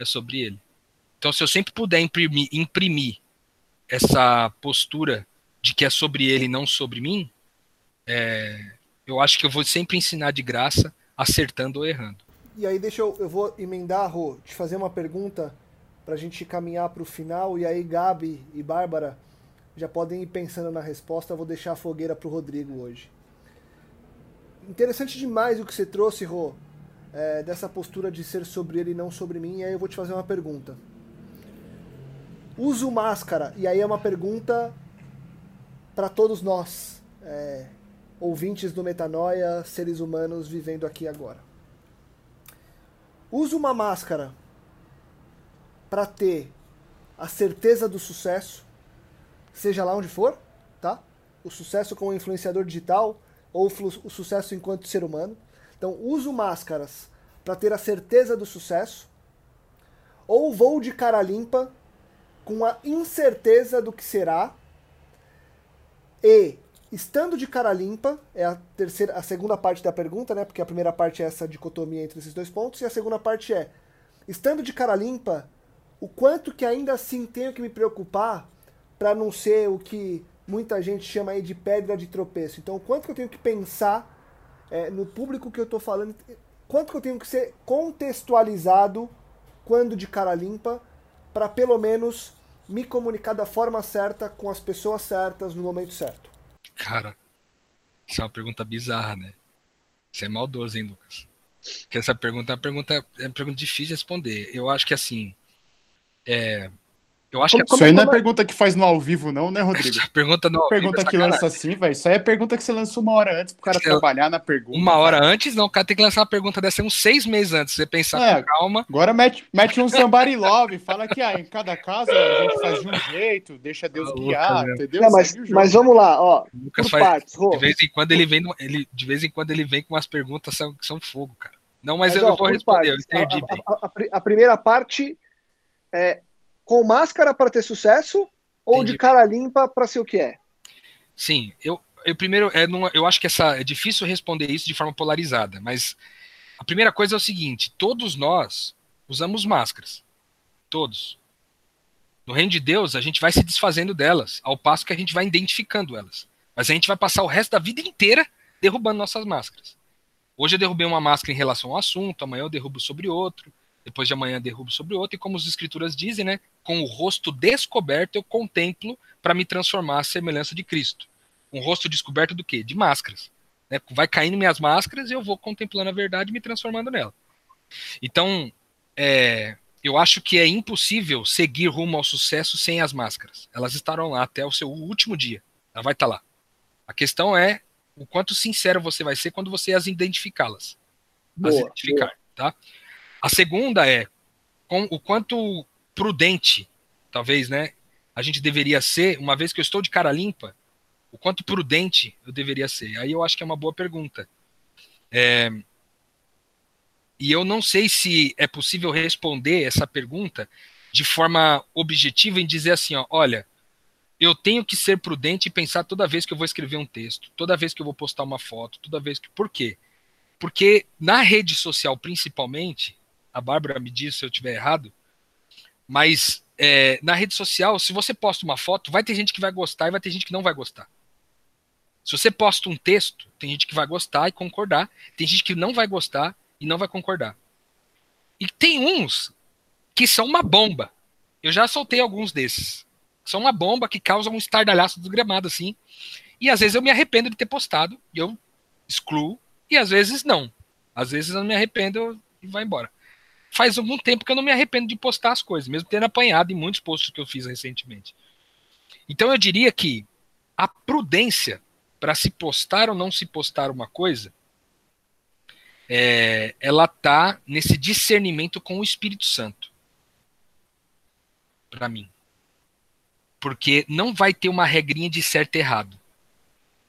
é sobre ele. Então, se eu sempre puder imprimir, imprimir essa postura de que é sobre ele, não sobre mim, é, eu acho que eu vou sempre ensinar de graça, acertando ou errando. E aí, deixa eu, eu vou emendar, Rô, te fazer uma pergunta para a gente caminhar para o final. E aí, Gabi e Bárbara já podem ir pensando na resposta. Eu vou deixar a fogueira para o Rodrigo hoje. Interessante demais o que você trouxe, Rô, é, dessa postura de ser sobre ele e não sobre mim. E aí eu vou te fazer uma pergunta. Uso máscara, e aí é uma pergunta para todos nós, é, ouvintes do Metanoia, seres humanos vivendo aqui agora. Uso uma máscara para ter a certeza do sucesso, seja lá onde for, tá? O sucesso como influenciador digital ou o sucesso enquanto ser humano. Então, uso máscaras para ter a certeza do sucesso, ou vou de cara limpa com a incerteza do que será e estando de cara limpa é a terceira a segunda parte da pergunta né porque a primeira parte é essa dicotomia entre esses dois pontos e a segunda parte é estando de cara limpa o quanto que ainda assim tenho que me preocupar para não ser o que muita gente chama aí de pedra de tropeço. Então, o quanto que eu tenho que pensar é, no público que eu estou falando, quanto que eu tenho que ser contextualizado quando de cara limpa, para pelo menos me comunicar da forma certa com as pessoas certas no momento certo. Cara, isso é uma pergunta bizarra, né? Você é maldoso, hein, Lucas? Porque essa pergunta é uma pergunta, é uma pergunta difícil de responder. Eu acho que assim, é, eu acho como, que isso aí não é pergunta que faz no ao vivo, não, né, *laughs* Rodrigo? pergunta no ao pergunta é que lança assim, velho. Isso aí é pergunta que você lança uma hora antes pro cara trabalhar na pergunta. Uma hora cara. antes, não, o cara tem que lançar uma pergunta dessa uns seis meses antes. Você pensar é, com calma. Agora mete, mete um somebody love, fala que ah, em cada caso a gente faz de um jeito, deixa Deus ah, guiar, entendeu? Não, mas, mas vamos lá, ó. Lucas faz, partes, de vez em quando ele vem, ele, de vez em quando ele vem com umas perguntas que são, que são fogo, cara. Não, mas, mas eu, ó, vou responder, partes. eu entendi. A, a, a, a primeira parte é com máscara para ter sucesso ou Entendi. de cara limpa para ser o que é? Sim, eu, eu primeiro é numa, eu acho que essa é difícil responder isso de forma polarizada, mas a primeira coisa é o seguinte: todos nós usamos máscaras, todos. No reino de Deus, a gente vai se desfazendo delas, ao passo que a gente vai identificando elas. Mas a gente vai passar o resto da vida inteira derrubando nossas máscaras. Hoje eu derrubei uma máscara em relação ao assunto, amanhã eu derrubo sobre outro, depois de amanhã derrubo sobre outro, e como as escrituras dizem, né, com o rosto descoberto eu contemplo para me transformar à semelhança de Cristo. Um rosto descoberto do quê? De máscaras. Né? Vai caindo minhas máscaras e eu vou contemplando a verdade e me transformando nela. Então, é, eu acho que é impossível seguir rumo ao sucesso sem as máscaras. Elas estarão lá até o seu último dia. Ela vai estar lá. A questão é o quanto sincero você vai ser quando você as identificá-las. As identificar, boa. tá? A segunda é com o quanto prudente, talvez, né? a gente deveria ser, uma vez que eu estou de cara limpa, o quanto prudente eu deveria ser? Aí eu acho que é uma boa pergunta. É, e eu não sei se é possível responder essa pergunta de forma objetiva em dizer assim, ó, olha, eu tenho que ser prudente e pensar toda vez que eu vou escrever um texto, toda vez que eu vou postar uma foto, toda vez que. Por quê? Porque na rede social, principalmente, a Bárbara me diz se eu estiver errado, mas é, na rede social, se você posta uma foto, vai ter gente que vai gostar e vai ter gente que não vai gostar. Se você posta um texto, tem gente que vai gostar e concordar, tem gente que não vai gostar e não vai concordar. E tem uns que são uma bomba. Eu já soltei alguns desses. São uma bomba que causa um estardalhaço desgramado, assim. E às vezes eu me arrependo de ter postado, e eu excluo, e às vezes não. Às vezes eu não me arrependo e vai embora. Faz algum tempo que eu não me arrependo de postar as coisas, mesmo tendo apanhado em muitos posts que eu fiz recentemente. Então eu diria que a prudência para se postar ou não se postar uma coisa, é, ela tá nesse discernimento com o Espírito Santo para mim. Porque não vai ter uma regrinha de certo e errado.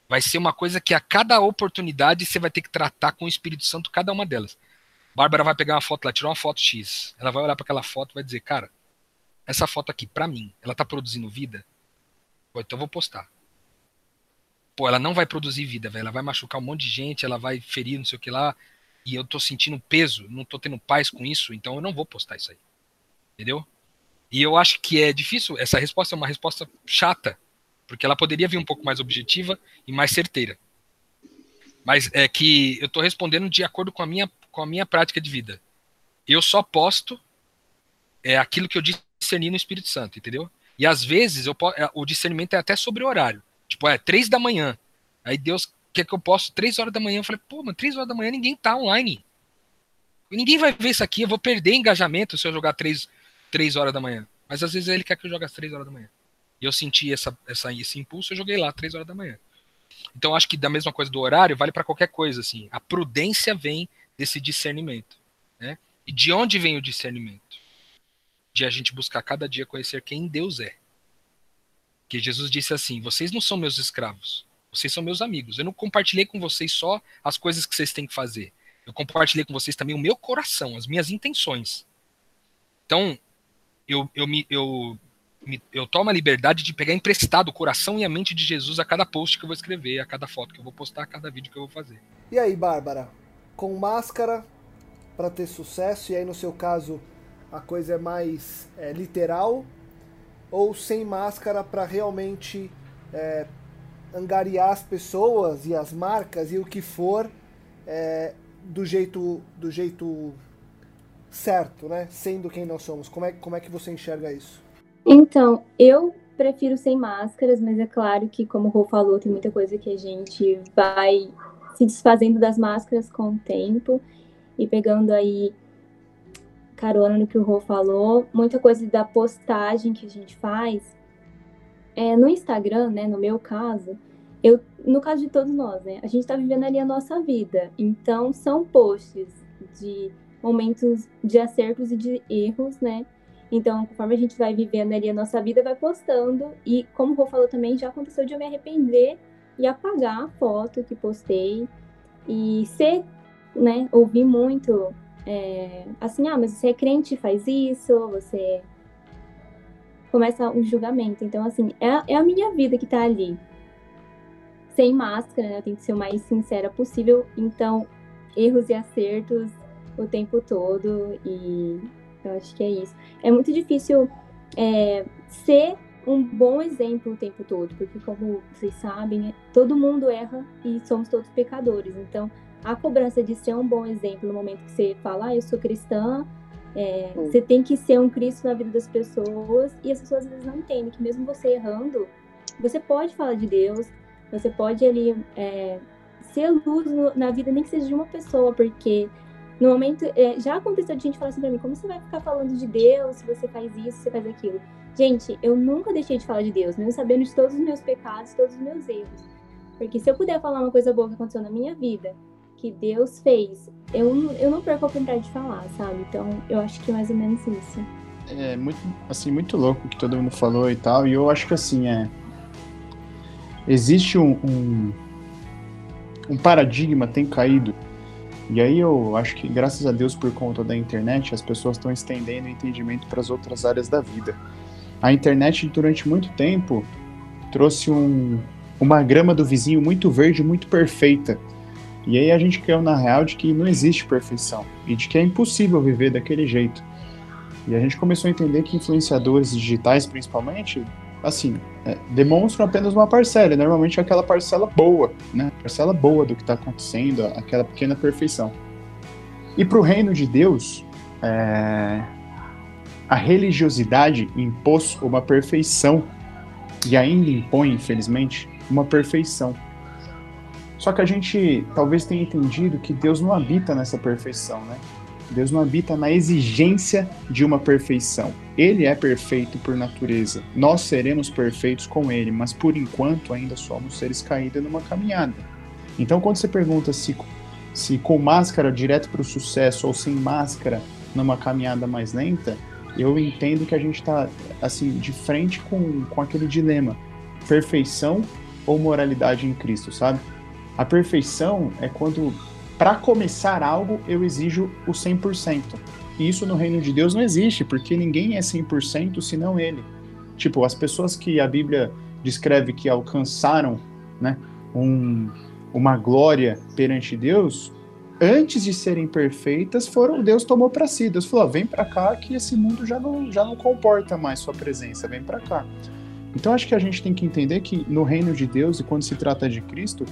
Vai ser uma coisa que a cada oportunidade você vai ter que tratar com o Espírito Santo cada uma delas. Bárbara vai pegar uma foto lá, tirar uma foto X. Ela vai olhar para aquela foto e vai dizer, cara, essa foto aqui, para mim, ela tá produzindo vida? Pô, então eu vou postar. Pô, ela não vai produzir vida, velho. Ela vai machucar um monte de gente, ela vai ferir, não sei o que lá. E eu tô sentindo peso, não tô tendo paz com isso, então eu não vou postar isso aí. Entendeu? E eu acho que é difícil, essa resposta é uma resposta chata, porque ela poderia vir um pouco mais objetiva e mais certeira. Mas é que eu estou respondendo de acordo com a minha, com a minha prática de vida. Eu só posto é aquilo que eu discerni no Espírito Santo, entendeu? E às vezes eu, é, o discernimento é até sobre o horário. Tipo, é três da manhã. Aí Deus quer que eu posto três horas da manhã. Eu falei, pô, mas três horas da manhã ninguém tá online. Ninguém vai ver isso aqui, eu vou perder engajamento se eu jogar três, 3 horas da manhã. Mas às vezes ele quer que eu jogue às 3 horas da manhã. E eu senti essa, essa, esse impulso, eu joguei lá 3 horas da manhã. Então acho que da mesma coisa do horário vale para qualquer coisa assim. A prudência vem desse discernimento, né? E de onde vem o discernimento? De a gente buscar cada dia conhecer quem Deus é. Que Jesus disse assim: "Vocês não são meus escravos, vocês são meus amigos. Eu não compartilhei com vocês só as coisas que vocês têm que fazer. Eu compartilhei com vocês também o meu coração, as minhas intenções. Então, eu, eu, me, eu, me, eu tomo a liberdade de pegar emprestado o coração e a mente de Jesus a cada post que eu vou escrever, a cada foto que eu vou postar, a cada vídeo que eu vou fazer. E aí, Bárbara? Com máscara para ter sucesso, e aí no seu caso a coisa é mais é, literal, ou sem máscara para realmente é, angariar as pessoas e as marcas e o que for é, do jeito do jeito certo, né? Sendo quem nós somos. Como é, como é que você enxerga isso? Então, eu prefiro sem máscaras, mas é claro que, como o Rô falou, tem muita coisa que a gente vai se desfazendo das máscaras com o tempo e pegando aí carona no que o Rô falou, muita coisa da postagem que a gente faz é, no Instagram, né, no meu caso, eu, no caso de todos nós, né, a gente está vivendo ali a nossa vida, então são posts de momentos de acertos e de erros, né? Então, conforme a gente vai vivendo ali a nossa vida, vai postando. E como o Rô falou também, já aconteceu de eu me arrepender e apagar a foto que postei. E ser, né, ouvir muito, é, assim, ah, mas você é crente, faz isso, você começa um julgamento. Então, assim, é, é a minha vida que tá ali. Sem máscara, né? Eu tenho que ser o mais sincera possível. Então, erros e acertos o tempo todo e eu acho que é isso. É muito difícil é, ser um bom exemplo o tempo todo, porque como vocês sabem, todo mundo erra e somos todos pecadores. Então, a cobrança de ser um bom exemplo no momento que você fala, ah, eu sou cristã, é, você tem que ser um Cristo na vida das pessoas e as pessoas às vezes não entendem que mesmo você errando, você pode falar de Deus, você pode ali é, ser luz no, na vida nem que seja de uma pessoa, porque no momento, é, já aconteceu de gente falar assim pra mim, como você vai ficar falando de Deus se você faz isso, se você faz aquilo? Gente, eu nunca deixei de falar de Deus, mesmo sabendo de todos os meus pecados, todos os meus erros. Porque se eu puder falar uma coisa boa que aconteceu na minha vida, que Deus fez, eu, eu não perco a oportunidade de falar, sabe? Então, eu acho que é mais ou menos isso. é muito, assim, muito louco o que todo mundo falou e tal. E eu acho que assim, é. Existe um, um, um paradigma tem caído. E aí eu acho que, graças a Deus, por conta da internet, as pessoas estão estendendo o entendimento para as outras áreas da vida. A internet, durante muito tempo, trouxe um, uma grama do vizinho muito verde, muito perfeita. E aí a gente caiu na real de que não existe perfeição e de que é impossível viver daquele jeito. E a gente começou a entender que influenciadores digitais, principalmente, assim, é, demonstram apenas uma parcela, normalmente é aquela parcela boa, né? Parcela boa do que está acontecendo, aquela pequena perfeição. E para o reino de Deus, é, a religiosidade impôs uma perfeição e ainda impõe, infelizmente, uma perfeição. Só que a gente talvez tenha entendido que Deus não habita nessa perfeição, né? Deus não habita na exigência de uma perfeição. Ele é perfeito por natureza. Nós seremos perfeitos com ele, mas por enquanto ainda somos seres caídos numa caminhada. Então, quando você pergunta se, se com máscara direto para o sucesso ou sem máscara numa caminhada mais lenta, eu entendo que a gente está assim de frente com, com aquele dilema: perfeição ou moralidade em Cristo, sabe? A perfeição é quando para começar algo, eu exijo o 100%. E isso no reino de Deus não existe, porque ninguém é 100% senão ele. Tipo, as pessoas que a Bíblia descreve que alcançaram né, um, uma glória perante Deus, antes de serem perfeitas, foram Deus tomou para si. Deus falou: vem para cá que esse mundo já não, já não comporta mais sua presença, vem para cá. Então acho que a gente tem que entender que no reino de Deus e quando se trata de Cristo,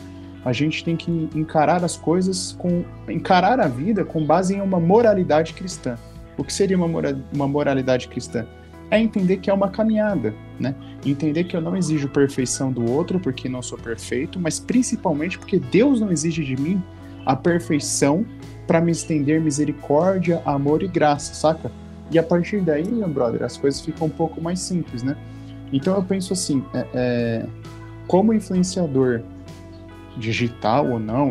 a gente tem que encarar as coisas com encarar a vida com base em uma moralidade cristã. O que seria uma, mora, uma moralidade cristã? É entender que é uma caminhada, né? Entender que eu não exijo perfeição do outro porque não sou perfeito, mas principalmente porque Deus não exige de mim a perfeição para me estender misericórdia, amor e graça, saca? E a partir daí, meu brother, as coisas ficam um pouco mais simples, né? Então eu penso assim, é, é, como influenciador digital ou não,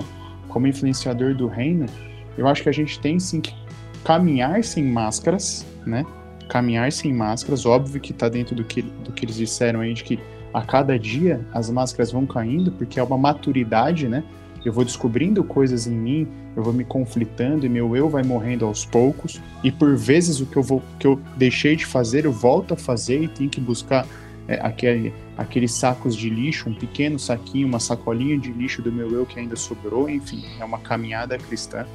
como influenciador do reino, eu acho que a gente tem sim que caminhar sem máscaras, né? Caminhar sem máscaras, óbvio que tá dentro do que, do que eles disseram aí, de que a cada dia as máscaras vão caindo, porque é uma maturidade, né? Eu vou descobrindo coisas em mim, eu vou me conflitando e meu eu vai morrendo aos poucos. E por vezes o que eu vou que eu deixei de fazer, eu volto a fazer e tenho que buscar é, aquele, aqueles sacos de lixo, um pequeno saquinho, uma sacolinha de lixo do meu eu que ainda sobrou, enfim, é uma caminhada cristã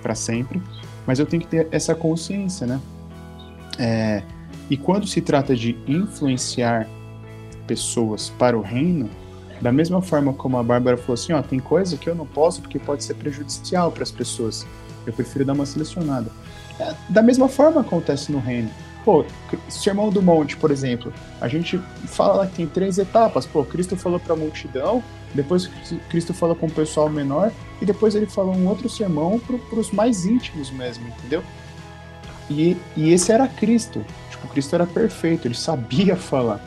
para sempre. Mas eu tenho que ter essa consciência, né? É, e quando se trata de influenciar pessoas para o reino, da mesma forma como a Bárbara falou assim, ó, tem coisa que eu não posso porque pode ser prejudicial para as pessoas. Eu prefiro dar uma selecionada. É, da mesma forma acontece no reino. Pô, Sermão do Monte, por exemplo, a gente fala que tem três etapas. Pô, Cristo falou para a multidão, depois Cristo falou com o pessoal menor, e depois ele falou um outro sermão para os mais íntimos mesmo, entendeu? E, e esse era Cristo. Tipo, Cristo era perfeito, ele sabia *laughs* falar.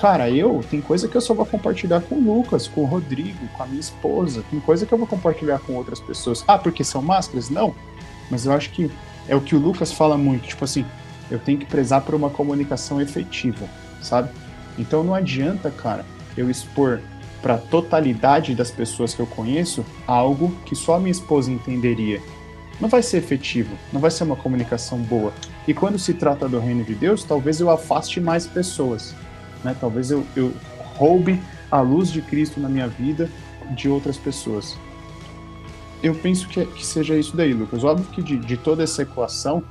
Cara, eu, tem coisa que eu só vou compartilhar com o Lucas, com o Rodrigo, com a minha esposa. Tem coisa que eu vou compartilhar com outras pessoas. Ah, porque são máscaras? Não. Mas eu acho que é o que o Lucas fala muito. Tipo assim, eu tenho que prezar por uma comunicação efetiva, sabe? Então não adianta, cara, eu expor para a totalidade das pessoas que eu conheço algo que só a minha esposa entenderia. Não vai ser efetivo, não vai ser uma comunicação boa. E quando se trata do reino de Deus, talvez eu afaste mais pessoas, né? Talvez eu, eu roube a luz de Cristo na minha vida de outras pessoas. Eu penso que, que seja isso daí, Lucas. Óbvio que de, de toda essa equação,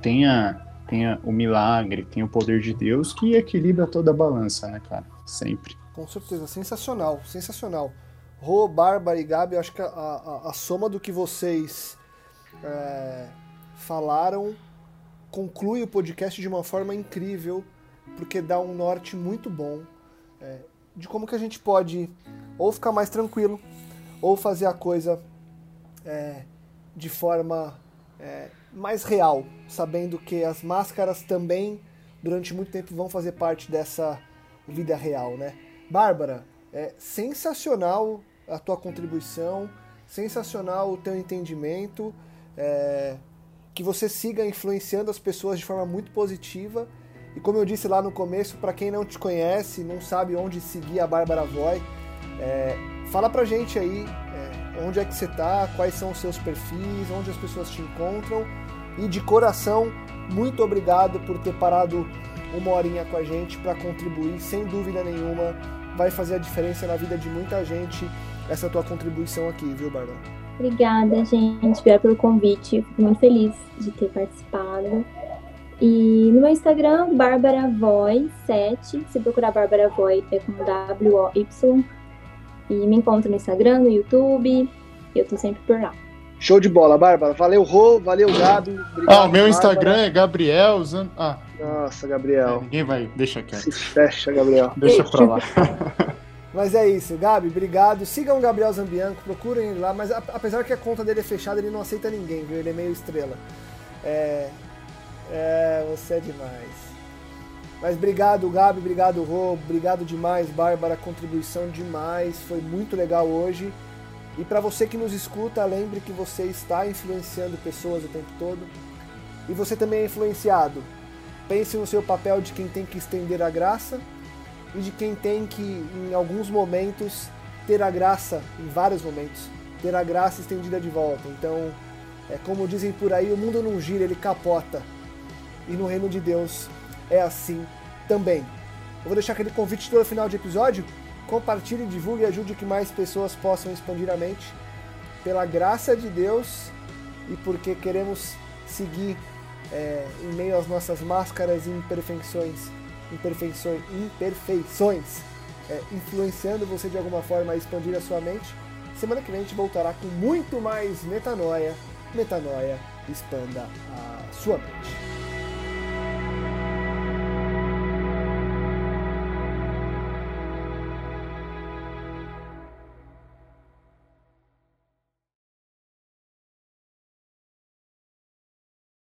tenha, tenha o milagre, tenha o poder de Deus que equilibra toda a balança, né, cara? Sempre. Com certeza, sensacional, sensacional. Rô, Bárbara e Gabi, acho que a, a, a soma do que vocês é, falaram conclui o podcast de uma forma incrível, porque dá um norte muito bom é, de como que a gente pode ou ficar mais tranquilo, ou fazer a coisa é, de forma é, mais real, sabendo que as máscaras também, durante muito tempo, vão fazer parte dessa vida real, né? Bárbara, é sensacional a tua contribuição, sensacional o teu entendimento. É, que você siga influenciando as pessoas de forma muito positiva. E como eu disse lá no começo, para quem não te conhece, não sabe onde seguir a Bárbara Voy, é, fala pra gente aí é, onde é que você tá, quais são os seus perfis, onde as pessoas te encontram. E de coração, muito obrigado por ter parado uma horinha com a gente para contribuir, sem dúvida nenhuma, vai fazer a diferença na vida de muita gente essa tua contribuição aqui, viu, Bárbara? Obrigada, gente. Pelo convite. Fico muito feliz de ter participado. E no meu Instagram, Bárbara Voy 7. Se procurar Bárbara Voy é com W-O-Y. E me encontra no Instagram, no YouTube. Eu tô sempre por lá. Show de bola, Bárbara. Valeu, Rô. Valeu, Gabi. Obrigado, ah, o meu Instagram é Gabriel. Zan... Ah. Nossa, Gabriel. É, ninguém vai. Deixa quieto. Se fecha, Gabriel. Deixa pra lá. *laughs* Mas é isso, Gabi, obrigado. Sigam o Gabriel Zambianco, procurem ele lá, mas apesar que a conta dele é fechada, ele não aceita ninguém, viu? Ele é meio estrela. É. É, você é demais. Mas obrigado, Gabi, obrigado, Rô, obrigado demais, Bárbara, contribuição demais, foi muito legal hoje. E para você que nos escuta, lembre que você está influenciando pessoas o tempo todo. E você também é influenciado. Pense no seu papel de quem tem que estender a graça e de quem tem que, em alguns momentos, ter a graça, em vários momentos, ter a graça estendida de volta. Então, é como dizem por aí, o mundo não gira, ele capota. E no reino de Deus é assim também. Eu vou deixar aquele convite todo final de episódio. Compartilhe, divulgue e ajude que mais pessoas possam expandir a mente. Pela graça de Deus e porque queremos seguir é, em meio às nossas máscaras e imperfeições imperfeições, imperfeições é, influenciando você de alguma forma a expandir a sua mente. Semana que vem a gente voltará com muito mais metanoia. Metanoia, expanda a sua mente.